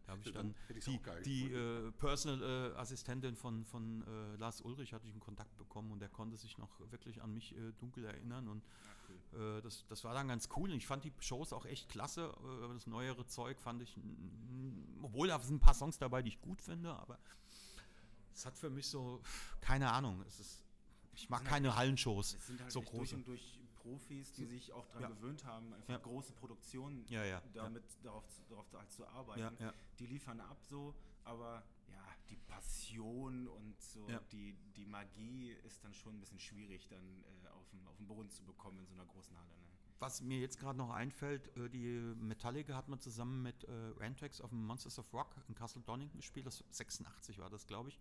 Da habe ich dann die, die äh, Personal äh, Assistentin von, von äh, Lars Ulrich hatte ich einen Kontakt bekommen und der konnte sich noch wirklich an mich äh, dunkel erinnern und äh, das, das war dann ganz cool und ich fand die Shows auch echt klasse. Das neuere Zeug fand ich, obwohl da sind ein paar Songs dabei, die ich gut finde, aber es hat für mich so, keine Ahnung, es ist, ich mag sind keine Hallenshows, Es sind halt so echt durch große. und durch Profis, die sich auch daran Ja. gewöhnt haben, einfach große Produktionen damit darauf, zu- darauf halt zu arbeiten. Die liefern ab so, aber ja, die Passion und so die, die Magie ist dann schon ein bisschen schwierig dann äh, auf, den, auf den Boden zu bekommen in so einer großen Halle. Ne? Was mir jetzt gerade noch einfällt, äh, die Metallica hat man zusammen mit äh, Rantrax auf dem Monsters of Rock in Castle Donington gespielt. Das 86 war das, glaube ich.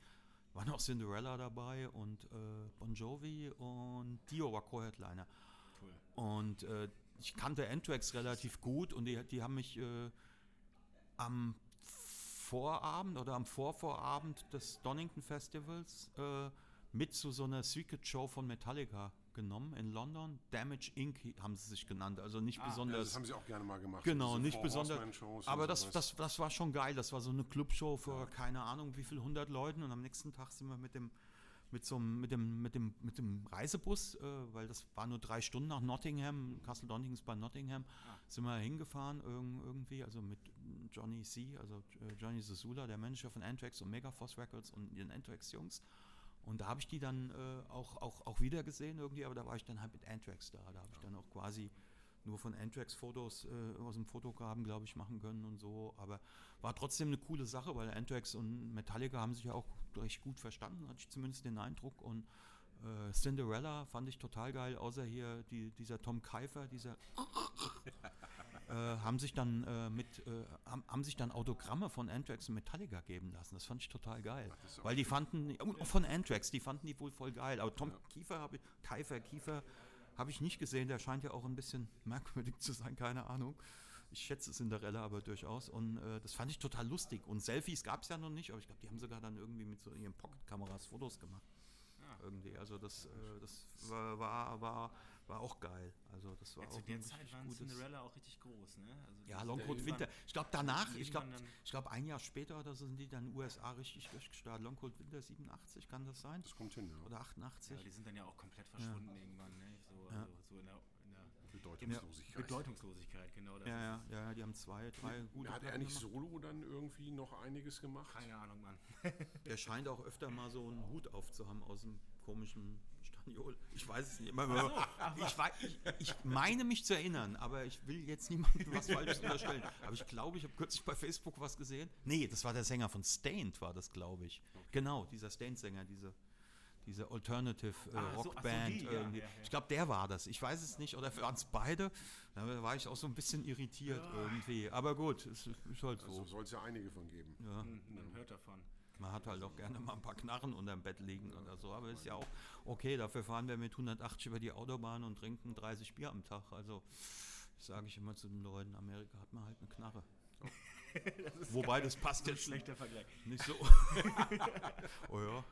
Waren auch Cinderella dabei und äh, Bon Jovi und Dio war Co-Headliner. Und äh, ich kannte Anthrax relativ gut und die, die haben mich äh, am Vorabend oder am Vorvorabend des Donington Festivals äh, mit zu so einer Secret Show von Metallica genommen in London. Damage Inc. haben sie sich genannt. Also nicht Ja, besonders. das haben sie auch gerne mal gemacht. Genau, nicht besonders. Aber das, das, das war schon geil. Das war so eine Clubshow für keine Ahnung wie viel hundert Leuten. Und am nächsten Tag sind wir mit dem, mit so einem, mit dem, mit dem, mit dem Reisebus, äh, weil das war nur drei Stunden nach Nottingham, Castle Donington ist bei Nottingham, sind wir hingefahren irg- irgendwie, also mit Johnny C., also äh, Johnny Zazula, der Manager von Anthrax und Megaforce Records und den Anthrax-Jungs. Und da habe ich die dann äh, auch, auch, auch wieder gesehen irgendwie, aber da war ich dann halt mit Anthrax da. Da habe ich dann auch quasi nur von Anthrax Fotos äh, aus dem Fotograben, glaube ich, machen können und so. Aber war trotzdem eine coole Sache, weil Anthrax und Metallica haben sich ja auch recht gut verstanden, hatte ich zumindest den Eindruck. Und äh, Cinderella fand ich total geil, außer hier die, dieser Tom Keifer, dieser äh, haben sich dann äh, mit äh, haben, haben sich dann Autogramme von Anthrax und Metallica geben lassen. Das fand ich total geil, weil die fanden und von Anthrax, die fanden die wohl voll geil. Aber Tom Kiefer habe ich Keifer Kiefer habe ich nicht gesehen. Der scheint ja auch ein bisschen merkwürdig zu sein, keine Ahnung. Ich schätze Cinderella aber durchaus und äh, das fand ich total lustig. Und Selfies gab es ja noch nicht, aber ich glaube, die haben sogar dann irgendwie mit so ihren Pocket-Kameras Fotos gemacht. Irgendwie, also das, äh, das war, war, war, war auch geil. Also das war Ja, auch zu der richtig Zeit waren gutes- Cinderella auch richtig groß, ne? Also ja, Longcoat Winter. Ich glaube danach, ich glaube, ich glaube ein Jahr später oder so sind die dann in den USA richtig durchgestartet. Longcoat Winter 87, kann das sein? Das kommt hin, ja. Oder 88? Ja, die sind dann ja auch komplett verschwunden irgendwann, ne? So, Ja. also, so in der, Bedeutungslosigkeit. Bedeutungslosigkeit, genau. Das Ja, ja, ja, die haben zwei, drei gute Hat er nicht gemacht. solo dann irgendwie noch einiges gemacht? Keine Ahnung, Mann. Der scheint auch öfter mal so einen Hut aufzuhaben aus dem komischen Staniol. Ich weiß es nicht. Immer, immer, ich, weiß, ich, ich meine mich zu erinnern, aber ich will jetzt niemandem was Falsches unterstellen. Aber ich glaube, ich habe kürzlich bei Facebook was gesehen. Nee, das war der Sänger von Stained, war das, glaube ich. Genau, dieser Stained-Sänger, diese, diese Alternative äh, Ah, so- ach so, Rockband. die, ja, irgendwie. ja, ja. Ich glaube, der war das. Ich weiß es nicht. Oder waren es beide? Da war ich auch so ein bisschen irritiert irgendwie. Aber gut, es ist halt so. Also soll es ja einige von geben. ja. Hm, Man hört davon. Man hat halt auch gerne mal ein paar Knarren unterm Bett liegen oder so, aber ist ja auch okay. Dafür fahren wir mit 180 über die Autobahn und trinken 30 Bier am Tag. Also sage ich immer zu den Leuten, Amerika hat man halt eine Knarre. Wobei das passt jetzt Schlechter Vergleich. nicht so. oh ja.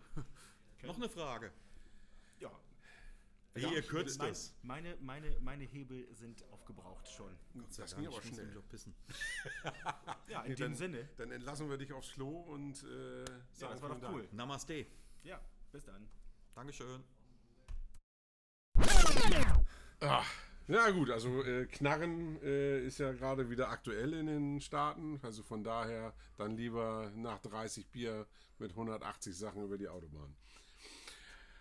Noch eine Frage. Ja. Hey, ihr kürzt Mein- das. Meine, meine, meine Hebel sind aufgebraucht schon. Das ging aber Ich muss schnell. auch pissen. Ja, in Nee, dem dann, Sinne. Dann entlassen wir dich aufs Klo und äh, Ja, sagen das war doch Dank. cool. Namaste. Ja, bis dann. Dankeschön. Ah, ja gut, also äh, Knarren äh, ist ja gerade wieder aktuell in den Staaten. Also von daher dann lieber nach 30 Bier mit 180 Sachen über die Autobahn.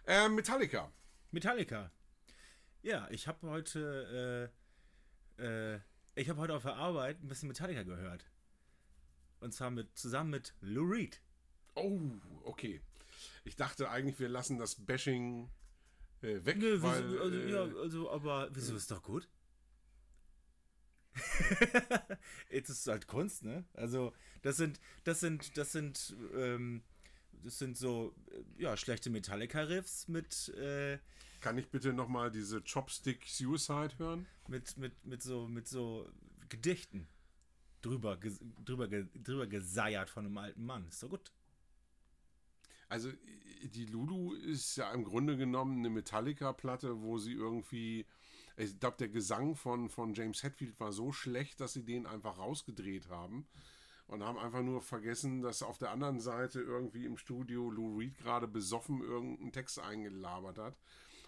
Äh, Metallica. Metallica. Ja, ich habe heute, äh, äh, ich habe heute auf der Arbeit ein bisschen Metallica gehört. Und zwar mit, zusammen mit Lou Reed. Oh, okay. Ich dachte eigentlich, wir lassen das Bashing äh, weg, Nö, weil wieso, also, äh, ja, also, aber wieso ist doch gut? Jetzt ist es halt Kunst, ne? Also, das sind, das sind, das sind, ähm, das sind so, äh, ja, schlechte Metallica-Riffs mit, äh, kann ich bitte nochmal diese Chopstick Suicide hören? mit, mit, mit so, mit so Gedichten drüber, drüber, drüber geseiert von einem alten Mann. Ist doch gut. Also die Lulu ist ja im Grunde genommen eine Metallica-Platte, wo sie irgendwie, ich glaube, der Gesang von, von James Hetfield war so schlecht, dass sie den einfach rausgedreht haben und haben einfach nur vergessen, dass auf der anderen Seite irgendwie im Studio Lou Reed gerade besoffen irgendeinen Text eingelabert hat.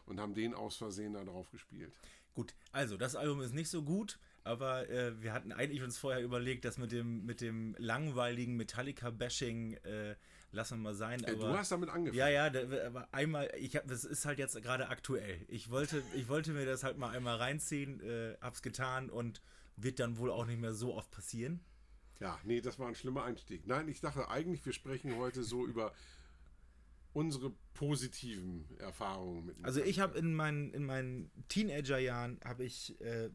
und haben den aus Versehen da drauf gespielt. Gut, also das Album ist nicht so gut, aber äh, wir hatten eigentlich uns vorher überlegt, dass mit dem, mit dem langweiligen Metallica-Bashing äh, lassen wir mal sein. Äh, Aber, du hast damit angefangen. Ja, ja, da, aber einmal, ich hab, das ist halt jetzt gerade aktuell. Ich wollte, ich wollte mir das halt mal einmal reinziehen, äh, hab's getan und wird dann wohl auch nicht mehr so oft passieren. Ja, nee, das war ein schlimmer Einstieg. Nein, ich dachte eigentlich, wir sprechen heute so über unsere positiven Erfahrungen mit Also ich habe in meinen, in meinen Teenagerjahren habe ich, äh,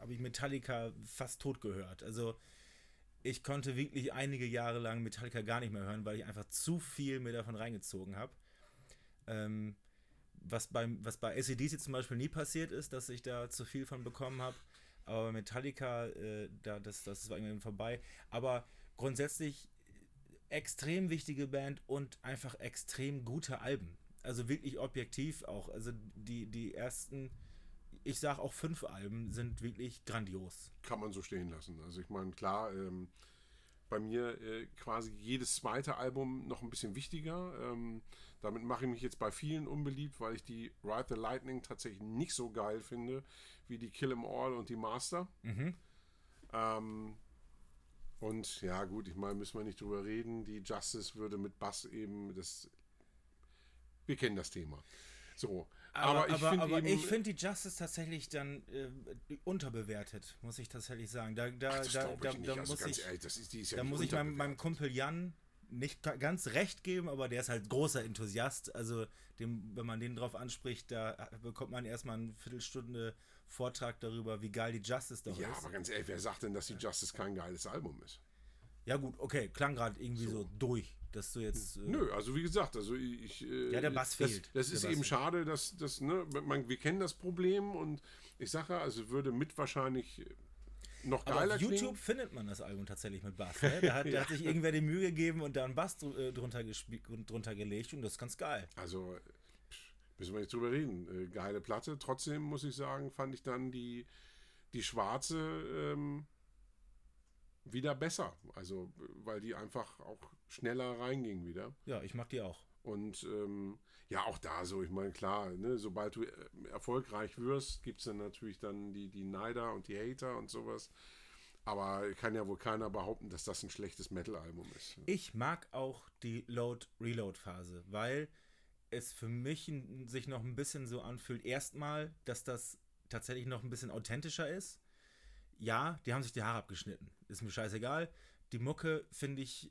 hab ich Metallica fast tot gehört. Also ich konnte wirklich einige Jahre lang Metallica gar nicht mehr hören, weil ich einfach zu viel mir davon reingezogen habe. Ähm, was, beim, was bei ACDC zum Beispiel nie passiert ist, dass ich da zu viel von bekommen habe. Aber Metallica, äh, da, das, das war irgendwann vorbei. Aber grundsätzlich extrem wichtige Band und einfach extrem gute Alben. Also wirklich objektiv auch. Also die, die ersten, ich sag auch fünf Alben sind wirklich grandios. Kann man so stehen lassen. Also ich meine, klar, ähm, bei mir äh, quasi jedes zweite Album noch ein bisschen wichtiger. Ähm, damit mache ich mich jetzt bei vielen unbeliebt, weil ich die Ride the Lightning tatsächlich nicht so geil finde wie die Kill 'Em All und die Master. Mhm. Ähm, und ja, gut, ich meine, müssen wir nicht drüber reden. Die Justice würde mit Bass eben das. Wir kennen das Thema. So. Aber, ich aber, ich finde die Justice tatsächlich dann äh, unterbewertet, muss ich tatsächlich sagen. Da, da, Ach, das da, da, ich da Also muss ich, ehrlich, ist, die ist ja da muss ich meinem, meinem. Kumpel Jan nicht ga- ganz recht geben, aber der ist halt großer Enthusiast. Also dem, wenn man den drauf anspricht, da bekommt man erstmal eine Viertelstunde Vortrag darüber, wie geil die Justice doch Ja, ist. aber ganz ehrlich, wer sagt denn, dass die Justice kein geiles Album ist? Ja gut, okay, klang gerade irgendwie so. durch, dass du jetzt... äh, Nö, also wie gesagt, also ich. äh, Ja, der Bass das, fehlt. Das Der ist Bass eben fehlt. schade, dass das, ne, man, wir kennen das Problem und ich sage ja, also würde mit wahrscheinlich noch Aber geiler auf YouTube klingen. findet man das Album tatsächlich mit Bass. Ne? Da, hat, da hat sich irgendwer die Mühe gegeben und da einen Bass äh, drunter, gespielt und drunter gelegt und das ist ganz geil. Also müssen wir nicht drüber reden. Äh, geile Platte. Trotzdem muss ich sagen, fand ich dann die, die schwarze ähm, wieder besser. Also, weil die einfach auch schneller reinging wieder. Ja, ich mag die auch. Und ähm, ja, auch da so, ich meine, klar, ne, sobald du äh, erfolgreich wirst, gibt es dann natürlich dann die, die Neider und die Hater und sowas. Aber kann ja wohl keiner behaupten, dass das ein schlechtes Metal-Album ist. Ich mag auch die Load-Reload-Phase, weil es für mich sich noch ein bisschen so anfühlt. Erstmal, dass das tatsächlich noch ein bisschen authentischer ist. Ja, die haben sich die Haare abgeschnitten. Ist mir scheißegal. Die Mucke, finde ich,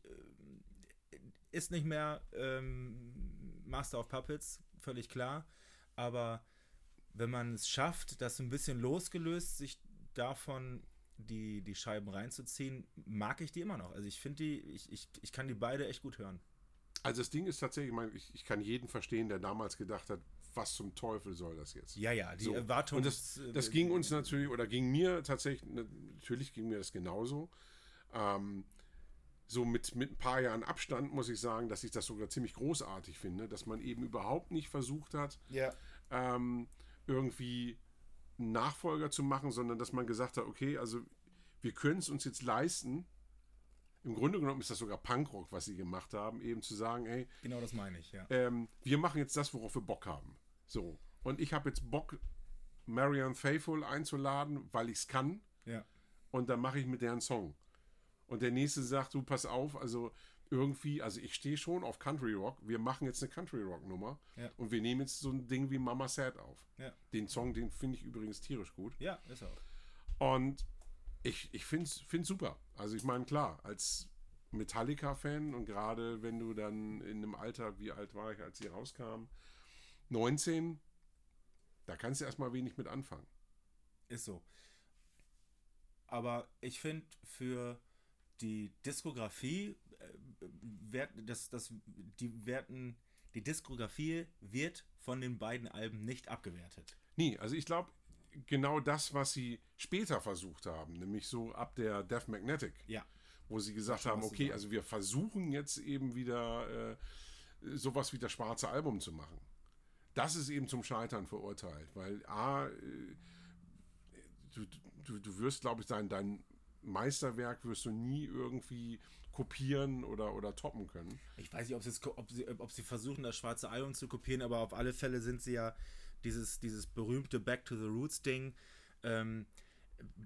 äh, ist nicht mehr ähm, Master of Puppets, völlig klar. Aber wenn man es schafft, das ein bisschen losgelöst, sich davon die, die Scheiben reinzuziehen, mag ich die immer noch. Also ich finde die, ich, ich, ich kann die beide echt gut hören. Also das Ding ist tatsächlich, ich, meine, ich, ich kann jeden verstehen, der damals gedacht hat, was zum Teufel soll das jetzt? Ja, ja, die So. Erwartung. Und das, das ging uns natürlich, oder ging mir tatsächlich, natürlich ging mir das genauso. Ähm, so mit, mit ein paar Jahren Abstand muss ich sagen, dass ich das sogar ziemlich großartig finde, dass man eben überhaupt nicht versucht hat, Ja. ähm, irgendwie einen Nachfolger zu machen, sondern dass man gesagt hat, okay, also wir können es uns jetzt leisten. Im Grunde genommen ist das sogar Punkrock, was sie gemacht haben, eben zu sagen, ey, Genau das meine ich, ja. ähm, wir machen jetzt das, worauf wir Bock haben. So. Und ich habe jetzt Bock, Marianne Faithful einzuladen, weil ich es kann. Ja. Und dann mache ich mit der einen Song. Und der nächste sagt, du pass auf, also irgendwie, also ich stehe schon auf Country Rock, wir machen jetzt eine Country Rock Nummer Ja. und wir nehmen jetzt so ein Ding wie Mama Sad auf. Ja. Den Song, den finde ich übrigens tierisch gut. Ja, ist auch. Und ich, ich finde es super. Also ich meine, klar, als Metallica-Fan und gerade wenn du dann in einem Alter, wie alt war ich, als sie rauskam, 19, da kannst du erstmal wenig mit anfangen. Ist so. Aber ich finde für die Diskografie, äh, das, das, die werten, die Diskografie wird von den beiden Alben nicht abgewertet. Nie, also ich glaube, genau das, was sie später versucht haben, nämlich so ab der Death Magnetic, Ja. wo sie gesagt haben, okay, also wir versuchen jetzt eben wieder äh, sowas wie das schwarze Album zu machen. Das ist eben zum Scheitern verurteilt, weil A, äh, du, du, du wirst, glaube ich, dein, dein Meisterwerk wirst du nie irgendwie kopieren oder, oder toppen können. Ich weiß nicht, ob sie, ko- ob, sie, ob sie versuchen, das schwarze Album zu kopieren, aber auf alle Fälle sind sie ja dieses, dieses berühmte Back to the Roots Ding. Ähm,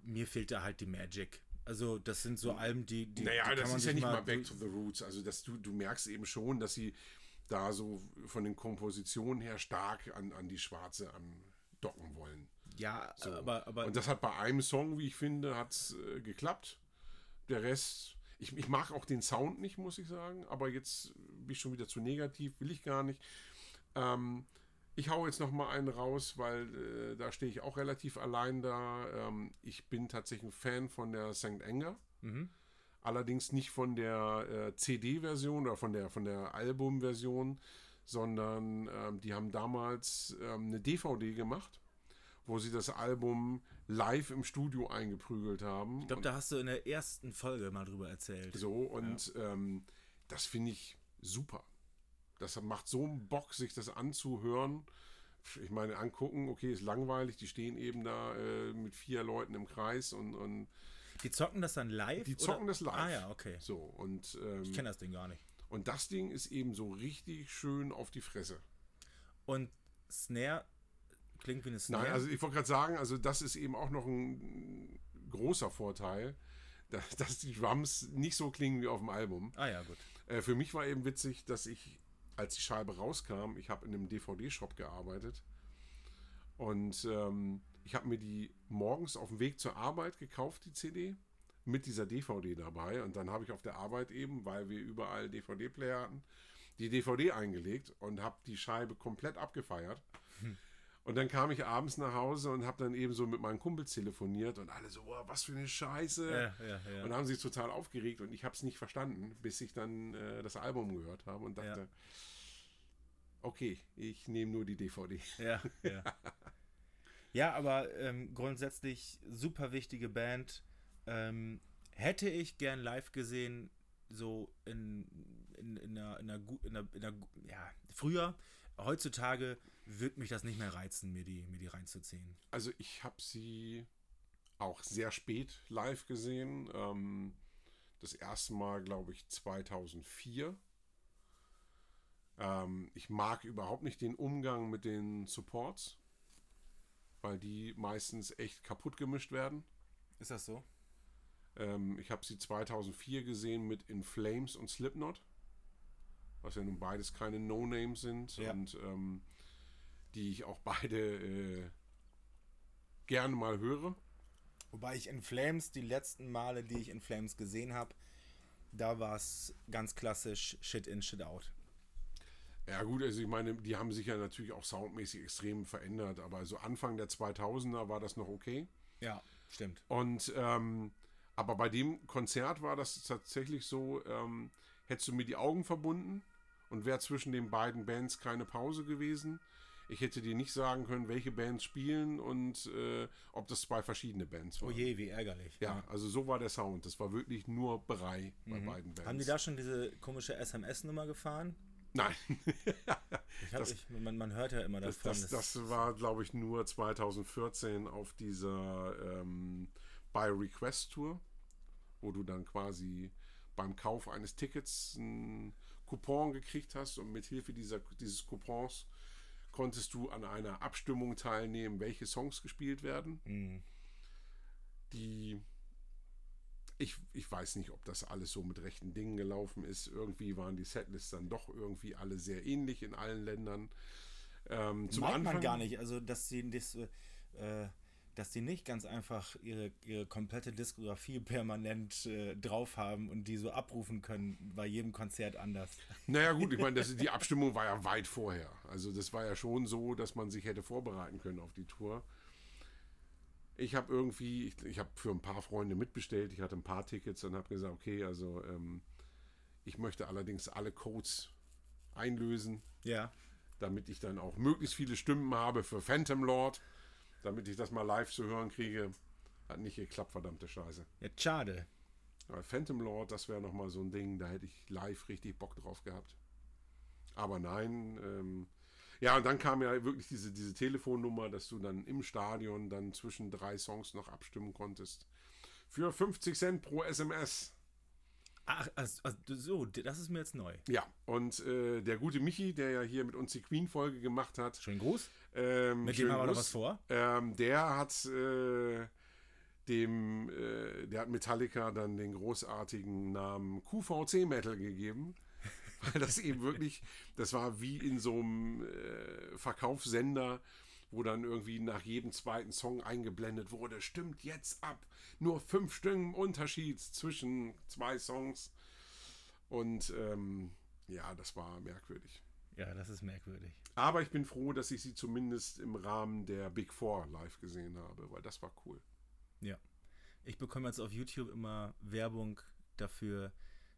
mir fehlt da halt die Magic. Also, das sind so Alben, die. die naja, die das ist ja nicht mal Back to the Roots. Also dass du, du merkst eben schon, dass sie da so von den Kompositionen her stark an, an die Schwarze andocken wollen. Ja, So. aber. aber Und das hat bei einem Song, wie ich finde, hat äh, geklappt. Der Rest, ich, ich mag auch den Sound nicht, muss ich sagen, aber jetzt bin ich schon wieder zu negativ, will ich gar nicht. Ähm, ich hau jetzt noch mal einen raus, weil äh, da stehe ich auch relativ allein da. Ähm, ich bin tatsächlich ein Fan von der St. Anger. Mhm. Allerdings nicht von der äh, CD-Version oder von der, von der Album-Version, sondern ähm, die haben damals ähm, eine DVD gemacht, wo sie das Album live im Studio eingeprügelt haben. ich glaube, da hast du in der ersten Folge mal drüber erzählt. So, und ähm, das finde ich super. Das macht so einen Bock, sich das anzuhören. Ich meine, angucken, okay, ist langweilig, die stehen eben da äh, mit vier Leuten im Kreis und, und Die zocken das dann live? die zocken oder? das live. Ah, ja, okay. So, und, ähm, Ich kenne das Ding gar nicht. und das Ding ist eben so richtig schön auf die Fresse. Und Snare klingt wie eine Snare. Nein, also ich wollte gerade sagen, also das ist eben auch noch ein großer Vorteil, dass, dass die Drums nicht so klingen wie auf dem Album. ah, ja, gut. Äh, für mich war eben witzig, dass ich, als die Scheibe rauskam, ich habe in einem DVD-Shop gearbeitet und ähm, ich habe mir die morgens auf dem Weg zur Arbeit gekauft, die CD, mit dieser DVD dabei und dann habe ich auf der Arbeit eben, weil wir überall DVD-Player hatten, die DVD eingelegt und habe die Scheibe komplett abgefeiert. Und dann kam ich abends nach Hause und habe dann eben so mit meinen Kumpels telefoniert und alle so, oh, was für eine Scheiße. Ja, ja, ja. Und haben sich total aufgeregt und ich habe es nicht verstanden, bis ich dann äh, das Album gehört habe und dachte, okay, ich nehme nur die DVD. Ja, ja. ja, aber ähm, grundsätzlich super wichtige Band. Ähm, hätte ich gern live gesehen, so in, in, in, einer, in, einer, in, einer, in einer, ja, früher. Heutzutage wird mich das nicht mehr reizen, mir die, mir die reinzuziehen. Also ich habe sie auch sehr spät live gesehen. Ähm, das erste Mal, glaube ich, 2004. Ähm, ich mag überhaupt nicht den Umgang mit den Supports, weil die meistens echt kaputt gemischt werden. Ist das so? Ähm, ich habe sie 2004 gesehen mit In Flames und Slipknot, was ja nun beides keine No-Names sind Ja. und ähm, die ich auch beide äh, gerne mal höre. Wobei ich in Flames, die letzten Male, die ich in Flames gesehen habe, da war es ganz klassisch Shit in, Shit out. Ja gut, also ich meine, die haben sich ja natürlich auch soundmäßig extrem verändert, aber so Anfang der 2000er war das noch okay. Ja, stimmt. Und ähm, aber bei dem Konzert war das tatsächlich so, ähm, hättest du mir die Augen verbunden und wäre zwischen den beiden Bands keine Pause gewesen. Ich hätte dir nicht sagen können, welche Bands spielen und äh, ob das zwei verschiedene Bands Oh waren. je, wie ärgerlich. Ja, also so war der Sound. Das war wirklich nur Brei bei beiden Bands. Mhm. Haben die da schon diese komische SMS-Nummer gefahren? Nein. Ich hab, Das- ich, man, man hört ja immer Das, davon. das, das war, glaube ich, nur 2014 auf dieser ähm, By Request Tour, wo du dann quasi beim Kauf eines Tickets einen Coupon gekriegt hast und mit Hilfe dieser, dieses Coupons konntest du an einer Abstimmung teilnehmen, welche Songs gespielt werden. Mhm. Die ich, ich weiß nicht, ob das alles so mit rechten Dingen gelaufen ist. Irgendwie waren die Setlists dann doch irgendwie alle sehr ähnlich in allen Ländern. Ähm, zum Meint Anfang man gar nicht, also dass sie das, äh, dass die nicht ganz einfach ihre, ihre komplette Diskografie permanent äh, drauf haben und die so abrufen können bei jedem Konzert anders. Naja gut, ich meine, das, die Abstimmung war ja weit vorher. Also das war ja schon so, dass man sich hätte vorbereiten können auf die Tour. Ich habe irgendwie, ich, ich habe für ein paar Freunde mitbestellt, ich hatte ein paar Tickets und habe gesagt, okay, also ähm, ich möchte allerdings alle Codes einlösen, Ja. damit ich dann auch möglichst viele Stimmen habe für Phantom Lord, damit ich das mal live zu hören kriege. Hat nicht geklappt, verdammte Scheiße. Ja, schade. Aber Phantom Lord, das wäre nochmal so ein Ding, da hätte ich live richtig Bock drauf gehabt. Aber nein, ähm, ja, und dann kam ja wirklich diese, diese Telefonnummer, dass du dann im Stadion dann zwischen drei Songs noch abstimmen konntest. Für 50 Cent pro SMS. Ach, also, also, so, das ist mir jetzt neu. Ja, und äh, der gute Michi, der ja hier mit uns die Queen-Folge gemacht hat, Schönen Gruß. ähm, Mit dem haben wir noch was vor. Ähm, der hat äh, dem, äh, der hat Metallica dann den großartigen Namen QVC Metal gegeben, weil das eben wirklich, das war wie in so einem äh, Verkaufssender, wo dann irgendwie nach jedem zweiten Song eingeblendet wurde, stimmt jetzt ab, nur fünf Stimmen Unterschied zwischen zwei Songs und ähm, ja, das war merkwürdig. Ja, das ist merkwürdig. Aber ich bin froh, dass ich sie zumindest im Rahmen der Big Four live gesehen habe, weil das war cool. Ja. Ich bekomme jetzt auf YouTube immer Werbung dafür,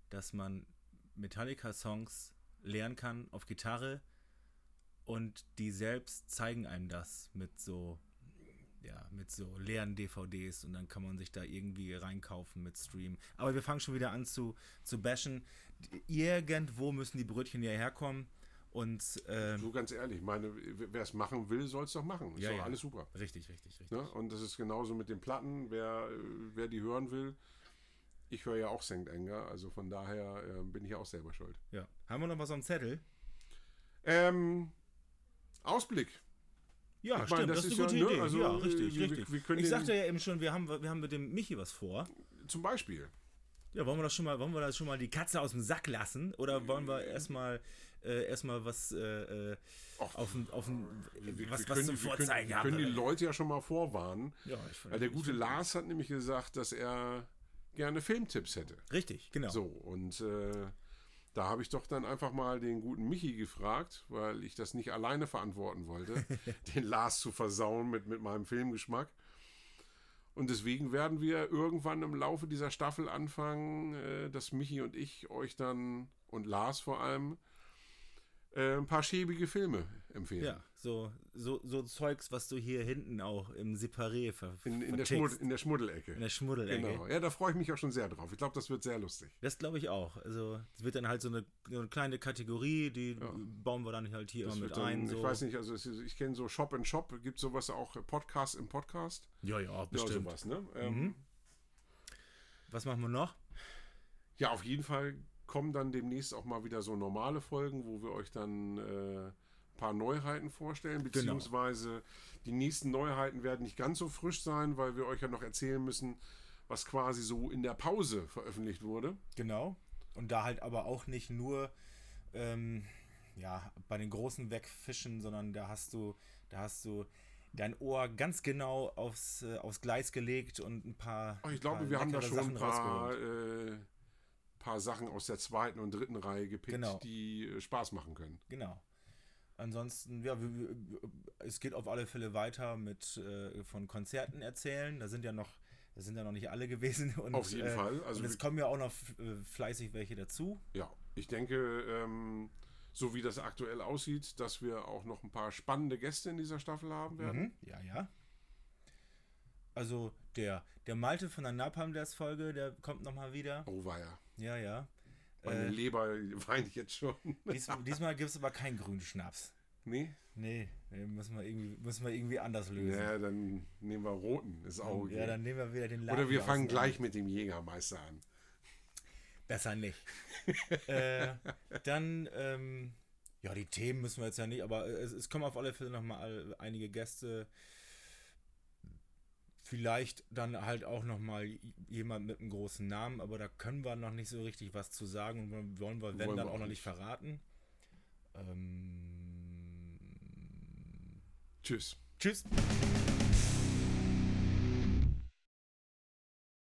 dass man Metallica-Songs lernen kann auf Gitarre und die selbst zeigen einem das mit so ja, mit so leeren DVDs und dann kann man sich da irgendwie reinkaufen mit Stream. Aber wir fangen schon wieder an zu, zu bashen. Irgendwo müssen die Brötchen ja herkommen und ähm, So ganz ehrlich, ich meine, wer es machen will, soll es doch machen. Ist Ja, doch ja. alles super. richtig, richtig, richtig. Ne? Und das ist genauso mit den Platten. Wer, wer die hören will, ich höre ja auch St. Anger, also von daher äh, bin ich auch selber schuld. Ja. Haben wir noch was am Zettel? Ähm, Ausblick. Ja, Ich meine, stimmt, das das, ist ist eine gute ja, ne, Idee. also, ja, äh, richtig, wir- richtig. wir ich sagte ja eben schon, wir haben, wir haben mit dem Michi was vor. Zum Beispiel. Ja, wollen wir das schon mal, wollen wir das schon mal die Katze aus dem Sack lassen? Oder wollen wir erstmal äh, erstmal was äh, äh, Och, auf dem, auf Wir- was, wir was können- zum wir können- Vorzeigen Wir haben? können die Leute ja schon mal vorwarnen. Ja, ich find- Weil der gute Lars hat nämlich gesagt, dass er gerne Filmtipps hätte. Richtig, genau. So, und äh, da habe ich doch dann einfach mal den guten Michi gefragt, weil ich das nicht alleine verantworten wollte, den Lars zu versauen mit, mit meinem Filmgeschmack. Und deswegen werden wir irgendwann im Laufe dieser Staffel anfangen, äh, dass Michi und ich euch dann, und Lars vor allem, äh, ein paar schäbige Filme empfehlen. Ja, so, so, so Zeugs, was du hier hinten auch im Separé ver In, in, der vertickst. Schmud, in der Schmuddelecke. in der Schmuddelecke. Genau. Ja, da freue ich mich auch schon sehr drauf. Ich glaube, das wird sehr lustig. Das glaube ich auch. Also es wird dann halt so eine, so eine kleine Kategorie, die bauen wir dann halt hier Das immer mit dann, ein. So. Ich weiß nicht, also ich kenne so Shop in Shop, gibt sowas auch, äh, Podcast im Podcast. Ja, ja, Ja, bestimmt. sowas, ne? Ähm, Mhm. Was machen wir noch? Ja, auf jeden Fall kommen dann demnächst auch mal wieder so normale Folgen, wo wir euch dann äh, paar Neuheiten vorstellen, Genau. beziehungsweise die nächsten Neuheiten werden nicht ganz so frisch sein, weil wir euch ja noch erzählen müssen, was quasi so in der Pause veröffentlicht wurde. Genau. Und da halt aber auch nicht nur ähm, ja, bei den Großen wegfischen, sondern da hast du, da hast du dein Ohr ganz genau aufs, äh, aufs Gleis gelegt und ein paar. Oh, ich ein glaube, paar wir haben da schon ein Sachen paar, rausgeholt. äh, paar Sachen aus der zweiten und dritten Reihe gepickt, Genau. die äh, Spaß machen können. Genau. Ansonsten, ja, es geht auf alle Fälle weiter mit äh, von Konzerten erzählen. Da sind ja noch, da sind ja noch nicht alle gewesen. Und, Auf jeden äh, Fall. Also und es kommen ja auch noch äh, fleißig welche dazu. Ja, ich denke, ähm, so wie das aktuell aussieht, dass wir auch noch ein paar spannende Gäste in dieser Staffel haben werden. Mhm. Ja, ja. Also der, der Malte von der Napalm Death Folge, der kommt nochmal wieder. Oh weia. Ja, ja. Meine Äh, Leber weint jetzt schon. dies, diesmal gibt es aber keinen grünen Schnaps. nee? Nee, müssen wir irgendwie, müssen wir irgendwie anders lösen. Ja, dann nehmen wir roten. Ist auch okay. ja, dann nehmen wir wieder den Laden Oder wir fangen gleich mit dem Jägermeister an. Besser nicht. äh, dann, ähm, ja, die Themen müssen wir jetzt ja nicht, aber es, es kommen auf alle Fälle nochmal einige Gäste. Vielleicht dann halt auch nochmal jemand mit einem großen Namen, aber da können wir noch nicht so richtig was zu sagen und wollen- wir, wenn Wollen dann wir auch noch nicht. nicht verraten. Ähm, Tschüss. tschüss.